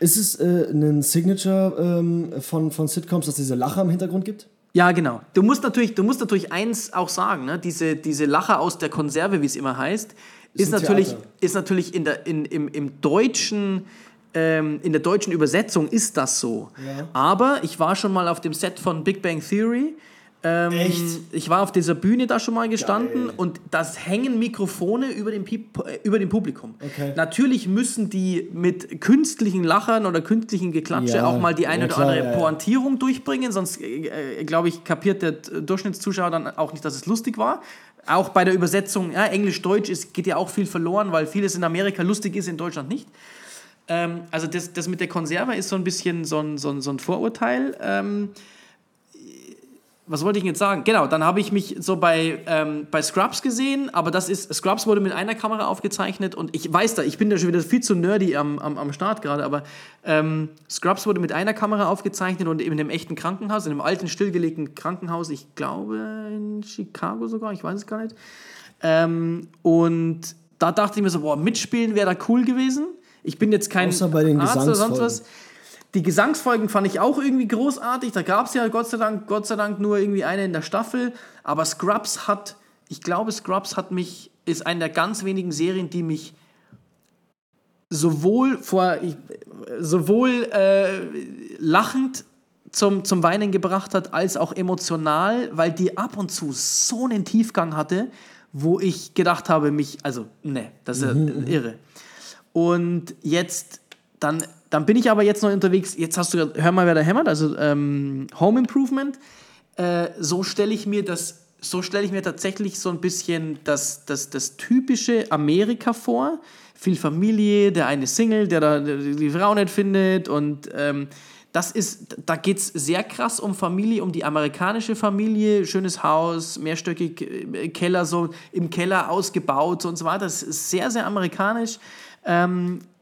Ist es äh, ein Signature ähm, von, von Sitcoms, dass es diese Lacher im Hintergrund gibt? Ja, genau. Du musst natürlich, du musst natürlich eins auch sagen, ne? diese, diese Lacher aus der Konserve, wie es immer heißt, ist, ein natürlich, Theater. ist natürlich in der, in, im, im deutschen, ähm, in der deutschen Übersetzung ist das so. Ja. Aber ich war schon mal auf dem Set von Big Bang Theory. Ähm, Echt? Ich war auf dieser Bühne da schon mal gestanden Geil. und das hängen Mikrofone über dem, Pip äh, über dem Publikum. Okay. Natürlich müssen die mit künstlichen Lachern oder künstlichen Geklatsche Ja, auch mal die eine ja, oder klar, andere ja. Pointierung durchbringen, sonst äh, äh, glaube ich, kapiert der Durchschnittszuschauer dann auch nicht, dass es lustig war. Auch bei der Übersetzung, ja, Englisch-Deutsch geht ja auch viel verloren, weil vieles in Amerika lustig ist, in Deutschland nicht. Ähm, also das, das mit der Konserve ist so ein bisschen so ein, so ein, so ein Vorurteil. Ähm, was wollte ich denn jetzt sagen? Genau, dann habe ich mich so bei, ähm, bei Scrubs gesehen, aber das ist, Scrubs wurde mit einer Kamera aufgezeichnet und ich weiß da, ich bin da schon wieder viel zu nerdy am, am, am Start gerade, aber ähm, Scrubs wurde mit einer Kamera aufgezeichnet und in einem echten Krankenhaus, in einem alten, stillgelegten Krankenhaus, ich glaube in Chicago sogar, ich weiß es gar nicht. Ähm, und da dachte ich mir so, boah, mitspielen wäre da cool gewesen. Ich bin jetzt kein Außer bei den Arzt oder sonst was. Die Gesangsfolgen fand ich auch irgendwie großartig. Da gab es ja Gott sei, Dank, Gott sei Dank nur irgendwie eine in der Staffel. Aber Scrubs hat, ich glaube, Scrubs hat mich, ist eine der ganz wenigen Serien, die mich sowohl vor, sowohl äh, lachend zum, zum Weinen gebracht hat, als auch emotional, weil die ab und zu so einen Tiefgang hatte, wo ich gedacht habe, mich, also, ne, das ist ja irre. Und jetzt, dann, dann bin ich aber jetzt noch unterwegs. Jetzt hast du gerade, hör mal, wer da hämmert, also ähm, Home Improvement. Äh, so stelle ich mir das, so stelle ich mir tatsächlich so ein bisschen das, das, das typische Amerika vor. Viel Familie, der eine Single, der da die Frau nicht findet und ähm, das ist, da geht es sehr krass um Familie, um die amerikanische Familie, schönes Haus, mehrstöckig, äh, Keller so im Keller ausgebaut und so weiter. Das ist sehr, sehr amerikanisch. Ähm, äh,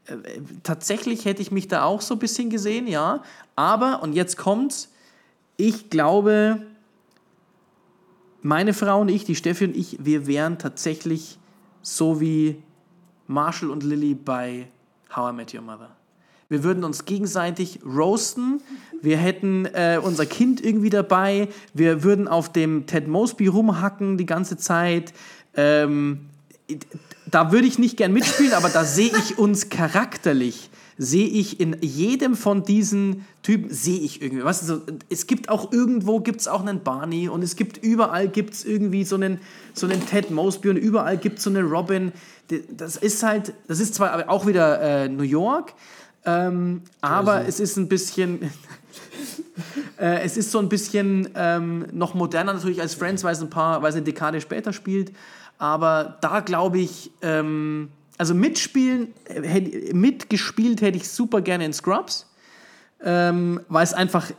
tatsächlich hätte ich mich da auch so ein bisschen gesehen, ja. Aber, und jetzt kommt's, ich glaube, meine Frau und ich, die Steffi und ich, wir wären tatsächlich so wie Marshall und Lily bei How I Met Your Mother. Wir würden uns gegenseitig roasten. Wir hätten äh, unser Kind irgendwie dabei. Wir würden auf dem Ted Mosby rumhacken die ganze Zeit. Ähm, da würde ich nicht gern mitspielen, aber da sehe ich uns charakterlich. Sehe ich in jedem von diesen Typen, sehe ich irgendwie. Weißt du, so, es gibt auch irgendwo gibt es auch einen Barney und es gibt überall gibt es irgendwie so einen, so einen Ted Mosby und überall gibt es so eine Robin. Das ist halt, das ist zwar auch wieder äh, New York, ähm, aber es ist ein bisschen, äh, es ist so ein bisschen ähm, noch moderner natürlich als Friends, weil es ein paar, weil es eine Dekade später spielt. Aber da glaube ich, ähm, also mitspielen, äh, hätt, mitgespielt hätte ich super gerne in Scrubs, ähm, weil es einfach,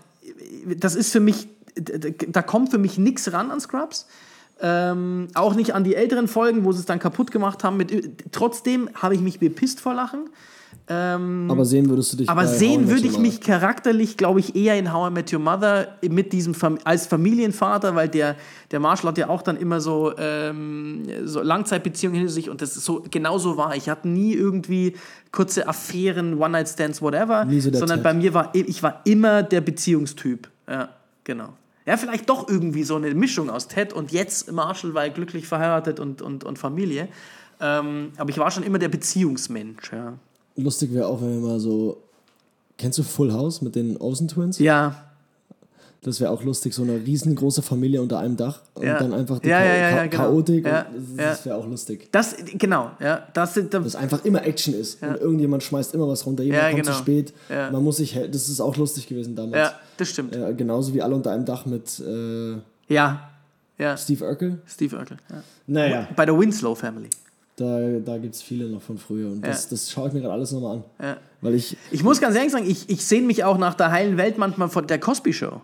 das ist für mich, da kommt für mich nichts ran an Scrubs. Ähm, auch nicht an die älteren Folgen, wo sie es dann kaputt gemacht haben. Mit, trotzdem habe ich mich bepisst vor Lachen. Ähm, Aber sehen würdest du dich aber sehen würde ich mich charakterlich, glaube ich, eher in How I Met Your Mother mit diesem Fam als Familienvater, weil der, der Marshall hat ja auch dann immer so, ähm, so Langzeitbeziehungen hinter sich und das ist so, genau so war. Ich hatte nie irgendwie kurze Affären, One-Night-Stands, whatever, so der sondern Typ. bei mir war, ich war immer der Beziehungstyp. Ja, genau. Ja, vielleicht doch irgendwie so eine Mischung aus Ted und jetzt Marshall, weil glücklich verheiratet und, und, und Familie. Ähm, aber ich war schon immer der Beziehungsmensch. Ja. Lustig wäre auch, wenn wir mal so. Kennst du Full House mit den Olsen Twins? Ja. Das wäre auch lustig, so eine riesengroße Familie unter einem Dach und Ja. dann einfach die Ja, Cha ja, ja, Cha genau. Chaotik. Ja, das wäre auch lustig. Das, genau, ja. Das, das, Dass einfach immer Action ist und irgendjemand schmeißt immer was runter, jemand kommt genau. zu spät. Ja. Man muss sich, das ist auch lustig gewesen damals. ja, das stimmt. Äh, genauso wie alle unter einem Dach mit äh, Ja. Ja. Steve Urkel. Steve Urkel. Ja. Naja, Bei der Winslow Family. Da, da gibt es viele noch von früher und das, Ja. das schaue ich mir gerade alles nochmal an. Ja. Weil ich, Ich muss ganz ehrlich sagen, ich, ich sehne mich auch nach der heilen Welt manchmal von der Cosby Show.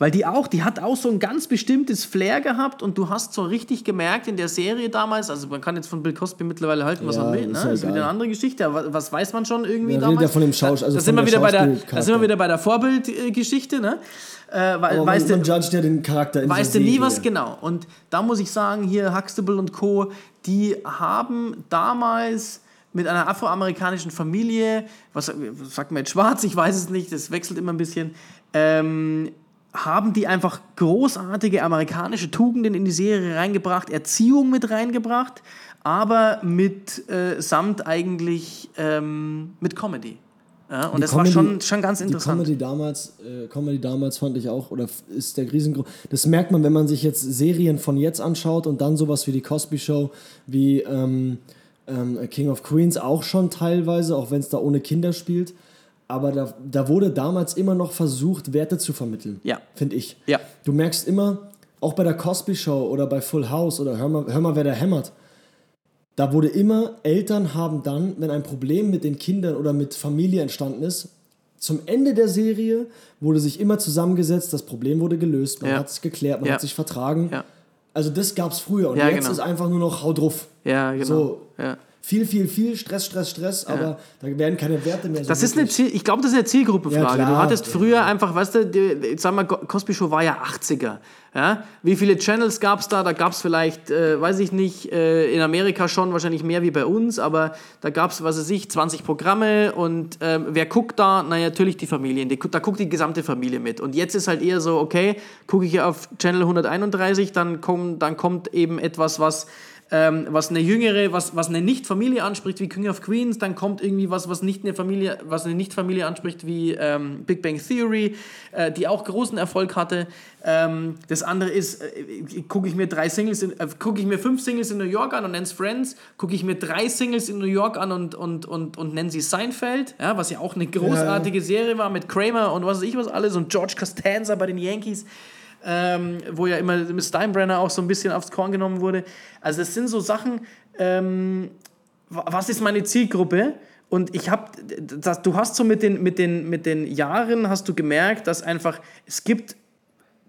Weil die auch, die hat auch so ein ganz bestimmtes Flair gehabt und du hast so richtig gemerkt in der Serie damals, also man kann jetzt von Bill Cosby mittlerweile halten, was Ja, man will, ist ne? ja Das ist wieder eine andere Geschichte, aber was, was weiß man schon irgendwie redet damals? ja von dem Schausch- Da- also da sind wir der wieder bei der, da sind wir wieder bei der Vorbildgeschichte, ne? Äh, weil, aber man, weißt du, man ja den Charakter in weißt du nie Serie. was genau. Und da muss ich sagen, hier Huxtable und Co., die haben damals mit einer afroamerikanischen Familie, was was sagt man jetzt schwarz, ich weiß es nicht, das wechselt immer ein bisschen, ähm, haben die einfach großartige amerikanische Tugenden in die Serie reingebracht, Erziehung mit reingebracht, aber mit äh, samt eigentlich ähm, mit Comedy. Ja, und Die das Comedy- war schon, schon ganz Die interessant. Comedy damals, äh, Comedy damals fand ich auch, oder ist der riesengroß. Das merkt man, wenn man sich jetzt Serien von jetzt anschaut und dann sowas wie die Cosby Show, wie ähm, ähm, King of Queens auch schon teilweise, auch wenn es da ohne Kinder spielt. Aber da, da wurde damals immer noch versucht, Werte zu vermitteln. Ja. Finde ich. Ja. Du merkst immer, auch bei der Cosby Show oder bei Full House oder Hör mal, hör mal wer da hämmert. Da wurde immer, Eltern haben dann, wenn ein Problem mit den Kindern oder mit Familie entstanden ist, zum Ende der Serie wurde sich immer zusammengesetzt, das Problem wurde gelöst, man Ja. hat es geklärt, man Ja. hat sich vertragen. Ja. Also das gab es früher und jetzt genau. ist einfach nur noch hau drauf. ja, genau. So. Ja. Viel, viel, viel, Stress, Stress, Stress, aber da werden keine Werte mehr so Das ist eine Ziel, ich glaube, das ist eine Zielgruppenfrage. Ja, du hattest früher einfach, weißt du, die, sag mal, Cosby Show war ja 80er. Ja? Wie viele Channels gab es da? Da gab es vielleicht, äh, weiß ich nicht, äh, in Amerika schon wahrscheinlich mehr wie bei uns, aber da gab es, was weiß ich, 20 Programme und ähm, wer guckt da? Na natürlich die Familien, die, da guckt die gesamte Familie mit. Und jetzt ist halt eher so, okay, gucke ich auf Channel 131, dann, komm, dann kommt eben etwas, was ähm, was eine jüngere, was, was eine Nicht-Familie anspricht, wie King of Queens, dann kommt irgendwie was, was nicht eine Familie, was eine Nicht-Familie anspricht, wie ähm, Big Bang Theory, äh, die auch großen Erfolg hatte. Ähm, das andere ist, äh, gucke ich mir drei Singles, in, äh, gucke ich mir fünf Singles in New York an und nenne es Friends, gucke ich mir drei Singles in New York an und, und, und, und nenne sie Seinfeld, ja, was ja auch eine großartige Serie war mit Kramer und was weiß ich was alles und George Costanza bei den Yankees ähm, wo ja immer mit Steinbrenner auch so ein bisschen aufs Korn genommen wurde. Also es sind so Sachen, ähm, wa- was ist meine Zielgruppe? Und ich habe, du hast so mit den, mit, den, mit den Jahren, hast du gemerkt, dass einfach, es gibt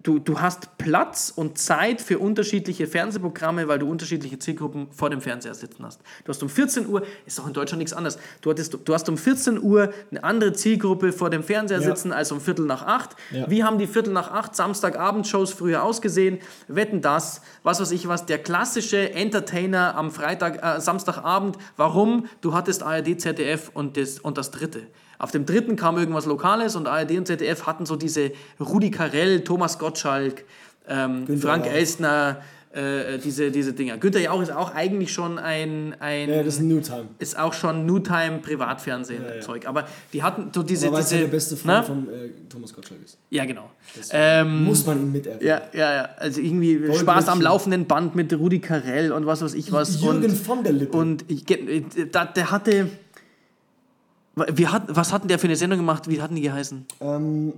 du, du hast Platz und Zeit für unterschiedliche Fernsehprogramme, weil du unterschiedliche Zielgruppen vor dem Fernseher sitzen hast. Du hast um 14 Uhr, ist auch in Deutschland nichts anderes, du, hattest, du hast um 14 Uhr eine andere Zielgruppe vor dem Fernseher Ja. sitzen als um Viertel nach acht. Ja. Wie haben die Viertel nach acht Samstagabendshows früher ausgesehen? Wetten das, was weiß ich was, der klassische Entertainer am Freitag, äh, Samstagabend. Warum? Du hattest ARD, ZDF und das, und das dritte. Auf dem dritten kam irgendwas Lokales und ARD und ZDF hatten so diese Rudi Carell, Thomas Gottschalk, ähm, Frank Jauch. Elstner, äh, diese, diese Dinger. Günther Jauch ist auch eigentlich schon ein, ein Ja, das ist ein New Time. ist auch schon Newtime Privatfernsehen Ja, ja. Zeug. Aber die hatten so diese. Aber weil diese er der beste? Freund von äh, Thomas Gottschalk ist. Ja, genau. Ähm, Muss man ihn miterleben. ja, ja, ja. Also irgendwie Spaß am laufenden Band mit Rudi Carell und was weiß ich was. Jürgen und, von der Lippe. und ich, ge- da, der hatte. Wie hat, was hatten der für eine Sendung gemacht? Wie hatten die geheißen? ähm,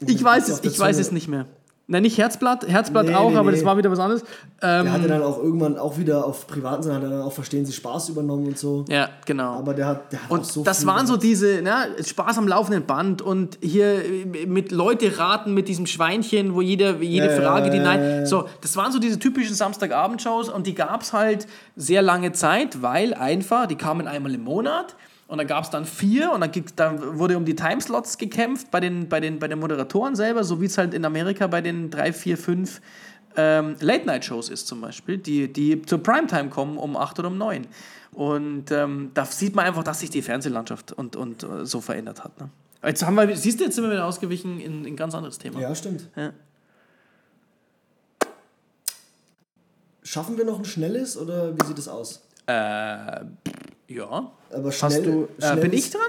Ich weiß es, ich weiß es nicht mehr. Nein, nicht Herzblatt, Herzblatt Nee, auch, nee, aber nee. das war wieder was anderes. Ähm, der hatte dann auch irgendwann auch wieder auf privaten Seiten hat er dann auch Verstehen Sie Spaß übernommen und so. ja, genau. Aber der hat, der hat auch Und so das viel waren so gemacht. diese, ne, Spaß am laufenden Band und hier mit Leute raten mit diesem Schweinchen, wo jeder, jede Ja, ja, Frage, die ja, nein. ja, ja. So, das waren so diese typischen Samstagabendshows und die gab es halt sehr lange Zeit, weil einfach, die kamen einmal im Monat und da gab es dann vier und dann, dann wurde um die Timeslots gekämpft bei den, bei, den, bei den Moderatoren selber, so wie es halt in Amerika bei den drei, vier, fünf ähm, Late-Night-Shows ist zum Beispiel, die, die zur Primetime kommen um acht oder um neun. Und ähm, da sieht man einfach, dass sich die Fernsehlandschaft und, und äh, so verändert hat. Ne? Jetzt haben wir, siehst du, jetzt sind wir wieder ausgewichen in, in ein ganz anderes Thema. Ja, stimmt. Ja. Schaffen wir noch ein schnelles oder wie sieht es aus? Äh, ja. Aber schnell, Hast du, äh, schnell bin ich dran?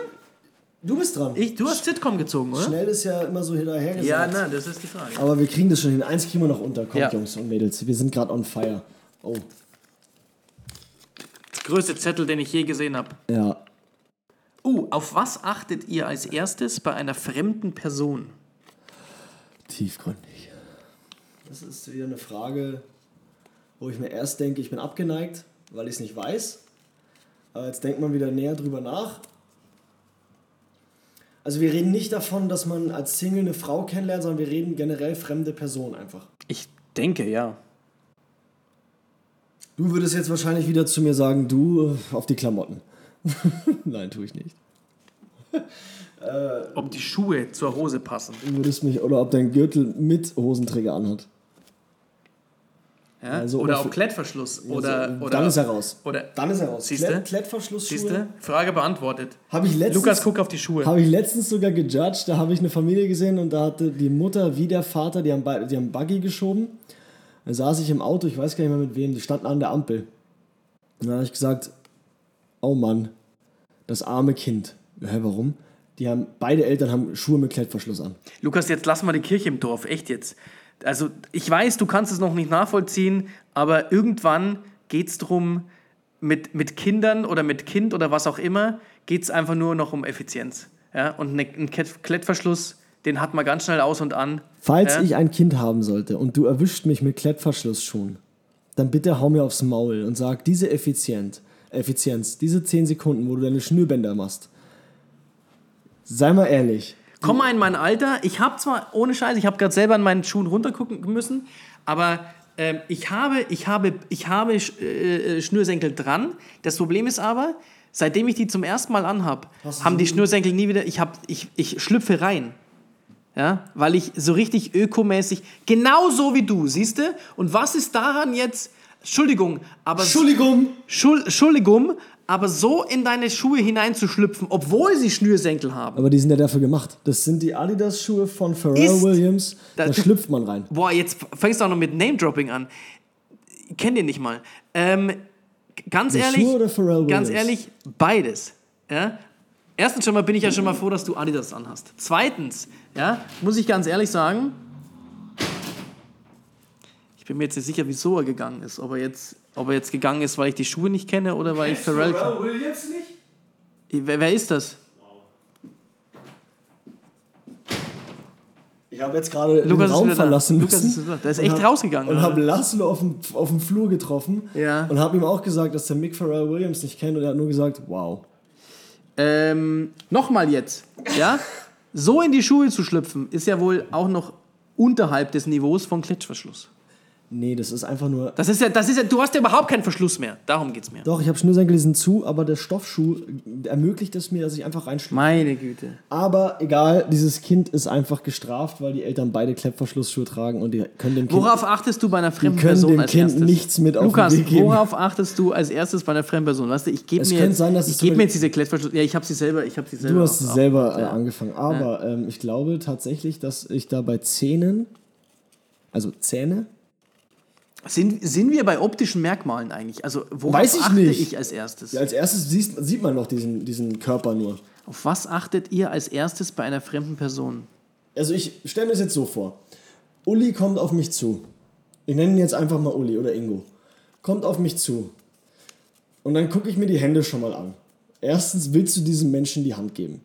Du bist dran. Ich, du hast Sitcom gezogen, oder? Schnell ist ja immer so hinterher gesagt. Ja, nein, das ist die Frage. Aber wir kriegen das schon hin. Eins kriegen wir noch unter. Kommt, Ja. Jungs und Mädels. Wir sind gerade on fire. Oh, Größte Zettel, den ich je gesehen habe. ja. Uh, auf was achtet ihr als erstes bei einer fremden Person? Tiefgründig. Das ist wieder eine Frage, wo ich mir erst denke, ich bin abgeneigt, weil ich es nicht weiß. Aber jetzt denkt man wieder näher drüber nach. Also wir reden nicht davon, dass man als Single eine Frau kennenlernt, sondern wir reden generell fremde Personen einfach. Ich denke, ja. Du würdest jetzt wahrscheinlich wieder zu mir sagen, du äh, auf die Klamotten. Nein, tue ich nicht. Ob die Schuhe zur Hose passen. Du würdest mich, oder ob dein Gürtel mit Hosenträger anhat. Ja? Also, oder für- Klettverschluss. Oder, oder, dann ist er raus. Oder, Dann ist er raus. Siehste? Klett, Klettverschlussschuhe. siehste? Frage beantwortet. Ich letztens, Lukas, guck auf die Schuhe. Habe ich letztens sogar gejudged, da habe ich eine Familie gesehen und da hatte die Mutter wie der Vater, die haben, die haben Buggy geschoben. Da saß ich im Auto, ich weiß gar nicht mehr mit wem, die standen an der Ampel. Und dann habe ich gesagt, oh Mann, das arme Kind. Hä, warum? Die haben, beide Eltern haben Schuhe mit Klettverschluss an. Lukas, jetzt lass mal die Kirche im Dorf, echt jetzt. Also, ich weiß, du kannst es noch nicht nachvollziehen, aber irgendwann geht es darum, mit, mit Kindern oder mit Kind oder was auch immer, geht es einfach nur noch um Effizienz. Ja? Und ne, ein Klett- Klettverschluss, den hat man ganz schnell aus und an. Falls Ja. ich ein Kind haben sollte und du erwischt mich mit Klettverschlussschuhen, dann bitte hau mir aufs Maul und sag, diese Effizient, Effizienz, diese 10 Sekunden, wo du deine Schnürbänder machst, sei mal ehrlich, Komm mal in mein Alter. Ich habe zwar, ohne Scheiß, ich habe gerade selber an meinen Schuhen runtergucken müssen, aber ähm, ich habe, ich habe, ich habe äh, äh, Schnürsenkel dran. Das Problem ist aber, seitdem ich die zum ersten Mal anhab, haben die Schnürsenkel nie wieder, ich, hab, ich, ich schlüpfe rein. Ja, weil ich so richtig ökomäßig, genau so wie du, siehst du? Und was ist daran jetzt, Entschuldigung, aber... Entschuldigung, Schul Entschuldigung, aber so in deine Schuhe hineinzuschlüpfen, obwohl sie Schnürsenkel haben. aber die sind ja dafür gemacht. Das sind die Adidas-Schuhe von Pharrell Ist- Williams, da, Da- schlüpft man rein. Boah, jetzt fängst du auch noch mit Name-Dropping an. Kennt ihr nicht mal. Ähm, ganz Die ehrlich, Schuhe oder Pharrell ganz Williams? ehrlich, beides. Ja? Erstens schon mal bin ich ja schon mal froh, dass du Adidas anhast. Zweitens, ja, muss ich ganz ehrlich sagen, ich bin mir jetzt nicht sicher, wieso er gegangen ist. Ob er jetzt, ob er jetzt gegangen ist, weil ich die Schuhe nicht kenne oder weil ich Pharrell kenne. Williams nicht? Wer, wer ist das? Ich habe jetzt gerade den Lukas ist Raum wieder da. verlassen Lukas müssen. ist da. Der ist echt hab- rausgegangen, Und habe Laszlo auf dem, auf dem Flur getroffen Ja. und habe ihm auch gesagt, dass der Mick Pharrell Williams nicht kennt und er hat nur gesagt, wow. Ähm, Nochmal jetzt, ja? So in die Schuhe zu schlüpfen, ist ja wohl auch noch unterhalb des Niveaus von Klettverschluss. Nee, das ist einfach nur... Das ist ja, das ist ja, du hast ja überhaupt keinen Verschluss mehr. Darum geht's mir. Doch, ich habe Schnürsenkel, die sind zu, aber der Stoffschuh ermöglicht es mir, dass ich einfach reinschlüpfe. Meine Güte. Aber egal, dieses Kind ist einfach gestraft, weil die Eltern beide Klettverschlussschuhe tragen und die können dem Kind, Worauf achtest du bei einer fremden die können Person dem als Kind erstes? nichts mit auf Lukas, den Weg geben. worauf achtest du als erstes bei einer fremden Person? Weißt du, ich gebe mir, könnte jetzt- sein, dass ich zum mir jetzt diese Klettverschluss. Ja, ich habe sie selber, ich habe sie selber. Du hast auch- selber äh, Ja. angefangen. Aber ähm, ich glaube tatsächlich, dass ich da bei Zähnen, also Zähne, Sind, sind wir bei optischen Merkmalen eigentlich? Also worauf Weiß ich achte nicht. ich als erstes? ja, als erstes siehst, sieht man noch diesen, diesen Körper nur. Auf was achtet ihr als erstes bei einer fremden Person? Also ich stelle mir das jetzt so vor. Uli kommt auf mich zu. Ich nenne ihn jetzt einfach mal Uli oder Ingo. Kommt auf mich zu. Und dann gucke ich mir die Hände schon mal an. Erstens willst du diesem Menschen die Hand geben.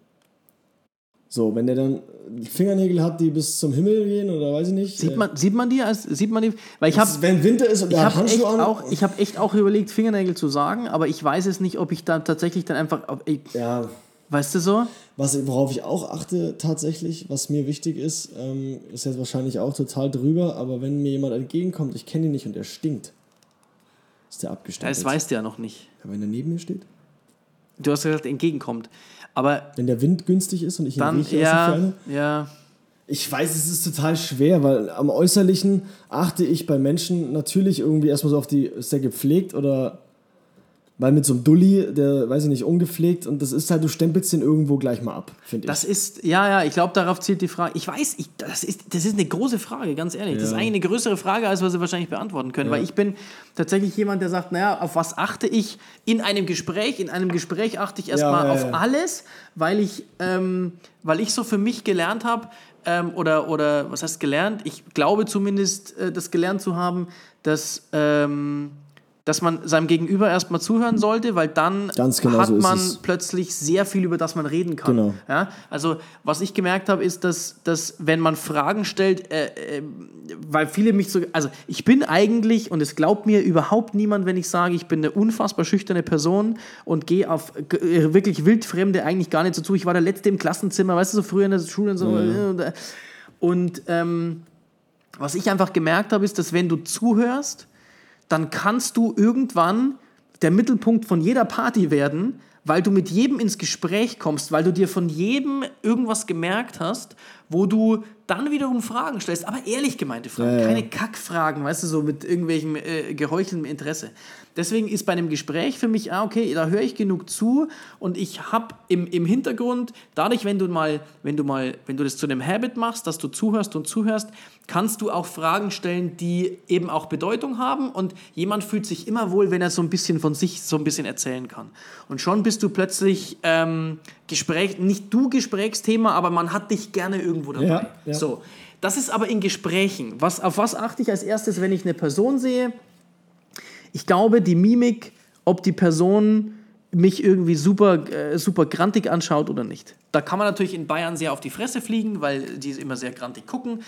So, wenn der dann Fingernägel hat, die bis zum Himmel gehen oder weiß ich nicht. Sieht äh, man, sieht man die? Als, sieht man die? Weil ich habe wenn Winter ist und ich hab hat echt, an. auch, ich hab echt auch überlegt, Fingernägel zu sagen, aber ich weiß es nicht, ob ich dann tatsächlich dann einfach. Ey, ja, weißt du so? Was, worauf ich auch achte tatsächlich, was mir wichtig ist, ähm, ist jetzt wahrscheinlich auch total drüber, aber wenn mir jemand entgegenkommt, ich kenne ihn nicht und er stinkt, ist der abgestempelt. Das weißt du ja noch nicht. Ja, wenn er neben mir steht? Du hast gesagt, entgegenkommt. Aber Wenn der Wind günstig ist und ich ihn dann, rieche aus ja, Ferne? ja. Ich weiß, es ist total schwer, weil am Äußerlichen achte ich bei Menschen natürlich irgendwie erstmal so auf die, ist der gepflegt oder Weil mit so einem Dulli, der, weiß ich nicht, ungepflegt und das ist halt, du stempelst den irgendwo gleich mal ab, finde ich. Das ist, ja, ja, ich glaube, darauf zielt die Frage. Ich weiß, ich, das, ist, das ist eine große Frage, ganz ehrlich. Das ist Ja. eigentlich eine größere Frage, als wir sie wahrscheinlich beantworten können. Weil ich bin tatsächlich jemand, der sagt, naja, auf was achte ich in einem Gespräch? In einem Gespräch achte ich erstmal ja, auf ja. alles, weil ich, ähm, weil ich so für mich gelernt habe, ähm, oder, oder was heißt gelernt? Ich glaube zumindest, äh, das gelernt zu haben, dass, ähm, dass man seinem Gegenüber erstmal zuhören sollte, weil dann genau hat so man es. plötzlich sehr viel, über das man reden kann. Genau. Ja? Also, was ich gemerkt habe, ist, dass, dass wenn man Fragen stellt, äh, äh, weil viele mich so. Also, ich bin eigentlich, und es glaubt mir überhaupt niemand, wenn ich sage, ich bin eine unfassbar schüchterne Person und gehe auf äh, wirklich wildfremde eigentlich gar nicht so zu. Ich war der Letzte im Klassenzimmer, weißt du, so früher in der Schule und so. äh, Und ähm, was ich einfach gemerkt habe, ist, dass wenn du zuhörst, dann kannst du irgendwann der Mittelpunkt von jeder Party werden, weil du mit jedem ins Gespräch kommst, weil du dir von jedem irgendwas gemerkt hast, wo du dann wiederum Fragen stellst, aber ehrlich gemeinte Fragen, Ja, keine Kackfragen, weißt du, so mit irgendwelchem äh, geheucheltem Interesse. Deswegen ist bei einem Gespräch für mich, ah, okay, da höre ich genug zu und ich habe im, im Hintergrund, dadurch, wenn du mal, wenn du mal, wenn du das zu einem Habit machst, dass du zuhörst und zuhörst, kannst du auch Fragen stellen, die eben auch Bedeutung haben und jemand fühlt sich immer wohl, wenn er so ein bisschen von sich so ein bisschen erzählen kann. Und schon bist du plötzlich ähm, Gespräch, nicht du Gesprächsthema, aber man hat dich gerne irgendwo dabei. Ja, ja. So, das ist aber in Gesprächen. Was, auf was achte ich als erstes, wenn ich eine Person sehe? Ich glaube, die Mimik, ob die Person mich irgendwie super, äh, super grantig anschaut oder nicht. Da kann man natürlich in Bayern sehr auf die Fresse fliegen, weil die immer sehr grantig gucken.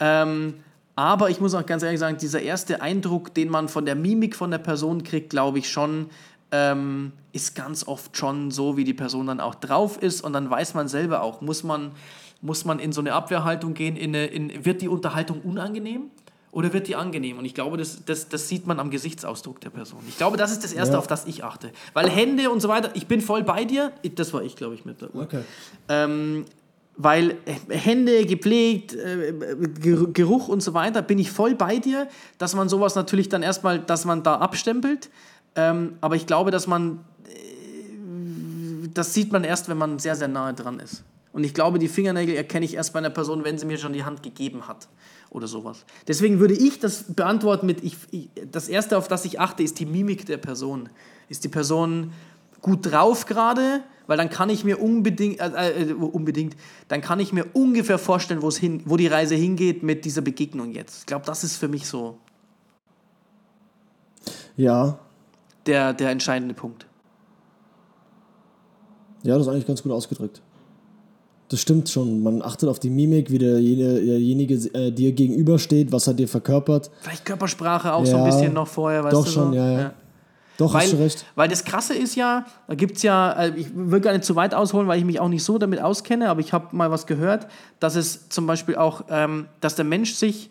Ähm, aber ich muss auch ganz ehrlich sagen, dieser erste Eindruck, den man von der Mimik von der Person kriegt, glaube ich schon, ähm, ist ganz oft schon so, wie die Person dann auch drauf ist. Und dann weiß man selber auch, muss man, muss man in so eine Abwehrhaltung gehen, in eine, in, wird die Unterhaltung unangenehm? Oder wird die angenehm? Und ich glaube, das, das, das sieht man am Gesichtsausdruck der Person. Ich glaube, das ist das Erste, Ja. auf das ich achte. Weil Hände und so weiter, ich bin voll bei dir. Das war ich, glaube ich, mit der Uhr. Okay. Ähm, weil Hände gepflegt, äh, Ger- Geruch und so weiter, bin ich voll bei dir, dass man sowas natürlich dann erstmal, dass man da abstempelt. Ähm, aber ich glaube, dass man, äh, das sieht man erst, wenn man sehr, sehr nahe dran ist. Und ich glaube, die Fingernägel erkenne ich erst bei einer Person, wenn sie mir schon die Hand gegeben hat oder sowas. Deswegen würde ich das beantworten mit, ich, ich, das Erste, auf das ich achte, ist die Mimik der Person. Ist die Person gut drauf gerade, weil dann kann ich mir unbedingt, äh, äh, unbedingt, dann kann ich mir ungefähr vorstellen, wo es hin, wo die Reise hingeht mit dieser Begegnung jetzt. Ich glaube, das ist für mich so Ja, der, der entscheidende Punkt. ja, das ist eigentlich ganz gut ausgedrückt. Das stimmt schon. Man achtet auf die Mimik, wie derjenige, derjenige äh, dir gegenübersteht, was er dir verkörpert. Vielleicht Körpersprache auch so ein Ja, bisschen noch vorher, weißt doch du? schon, so? ja, ja. Doch, hast du Weil, recht. weil das Krasse ist ja, da gibt es ja, äh, ich will gar nicht zu weit ausholen, weil ich mich auch nicht so damit auskenne, aber ich habe mal was gehört, dass es zum Beispiel auch, ähm, dass der Mensch sich,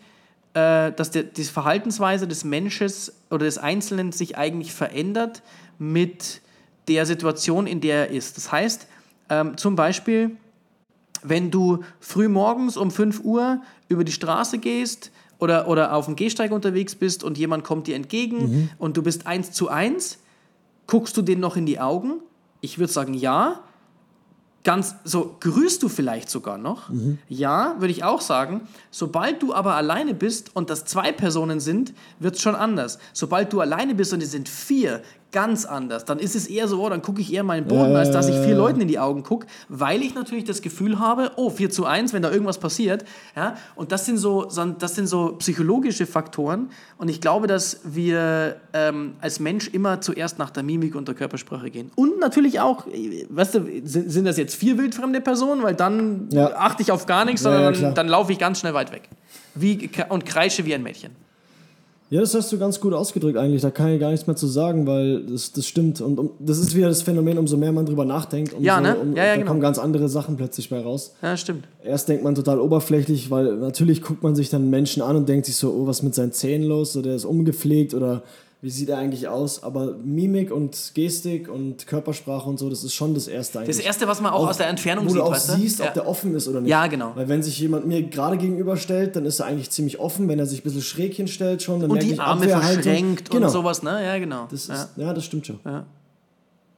äh, dass der, die Verhaltensweise des Menschen oder des Einzelnen sich eigentlich verändert mit der Situation, in der er ist. Das heißt, ähm, zum Beispiel, wenn du früh morgens um 5 Uhr über die Straße gehst oder, oder auf dem Gehsteig unterwegs bist und jemand kommt dir entgegen und du bist eins zu eins, guckst du den noch in die Augen? Ich würde sagen, ja. Ganz so, grüßt du vielleicht sogar noch? Ja, würde ich auch sagen. Sobald du aber alleine bist und das zwei Personen sind, wird es schon anders. Sobald du alleine bist und es sind vier, ganz anders. Dann ist es eher so, oh, dann gucke ich eher meinen Boden, als dass ich vier Leuten in die Augen gucke, weil ich natürlich das Gefühl habe, oh, 4 zu 1, wenn da irgendwas passiert. Ja? Und das sind, so, das sind so psychologische Faktoren. Und ich glaube, dass wir ähm, als Mensch immer zuerst nach der Mimik und der Körpersprache gehen. Und natürlich auch, äh, weißt du, sind, sind das jetzt vier wildfremde Personen, weil dann Ja. achte ich auf gar nichts, Ja, ja, sondern klar. dann, dann laufe ich ganz schnell weit weg. Wie, und kreische wie ein Mädchen. Ja, das hast du ganz gut ausgedrückt eigentlich. Da kann ich gar nichts mehr zu sagen, weil das, das stimmt. Und um, das ist wieder das Phänomen, umso mehr man drüber nachdenkt, umso, Ja, ne? um, Ja, ja, da genau. kommen ganz andere Sachen plötzlich bei raus. Ja, stimmt. Erst denkt man total oberflächlich, weil natürlich guckt man sich dann Menschen an und denkt sich so, oh, was ist mit seinen Zähnen los? So, der ist umgepflegt oder wie sieht er eigentlich aus? Aber Mimik und Gestik und Körpersprache und so, das ist schon das Erste eigentlich. Das Erste, was man auch, aus der Entfernung wo sieht, du auch weißt siehst, ja. ob der offen ist oder nicht. Ja, genau. Weil wenn sich jemand mir gerade gegenüberstellt, dann ist er eigentlich ziemlich offen. Wenn er sich ein bisschen schräg hinstellt schon, dann und merke die ich Arme verschränkt genau. und sowas, ne? Ja, genau. Das ja. ist, ja. das stimmt schon. Ja.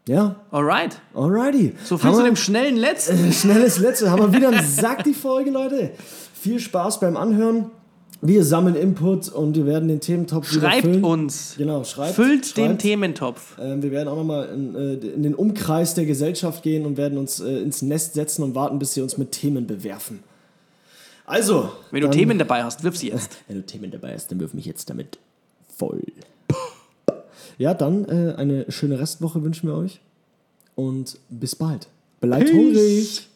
Ja, Alright. alrighty. So viel Haben zu wir- dem schnellen letzten. Schnelles Letzte. Haben wir wieder einen Sack die Folge, Leute. Viel Spaß beim Anhören. Wir sammeln Input und wir werden den Thementopf Schreibt füllen. uns. Genau, schreibt. Füllt den schreibt. Thementopf. Ähm, wir werden auch nochmal in, äh, in den Umkreis der Gesellschaft gehen und werden uns äh, ins Nest setzen und warten, bis sie uns mit Themen bewerfen. Also. Wenn du Themen dabei hast, wirf sie jetzt. Wenn du Themen dabei hast, dann wirf mich jetzt damit voll. Ja, dann äh, eine schöne Restwoche wünschen wir euch. Und bis bald. Bleibt Peace. hungrig.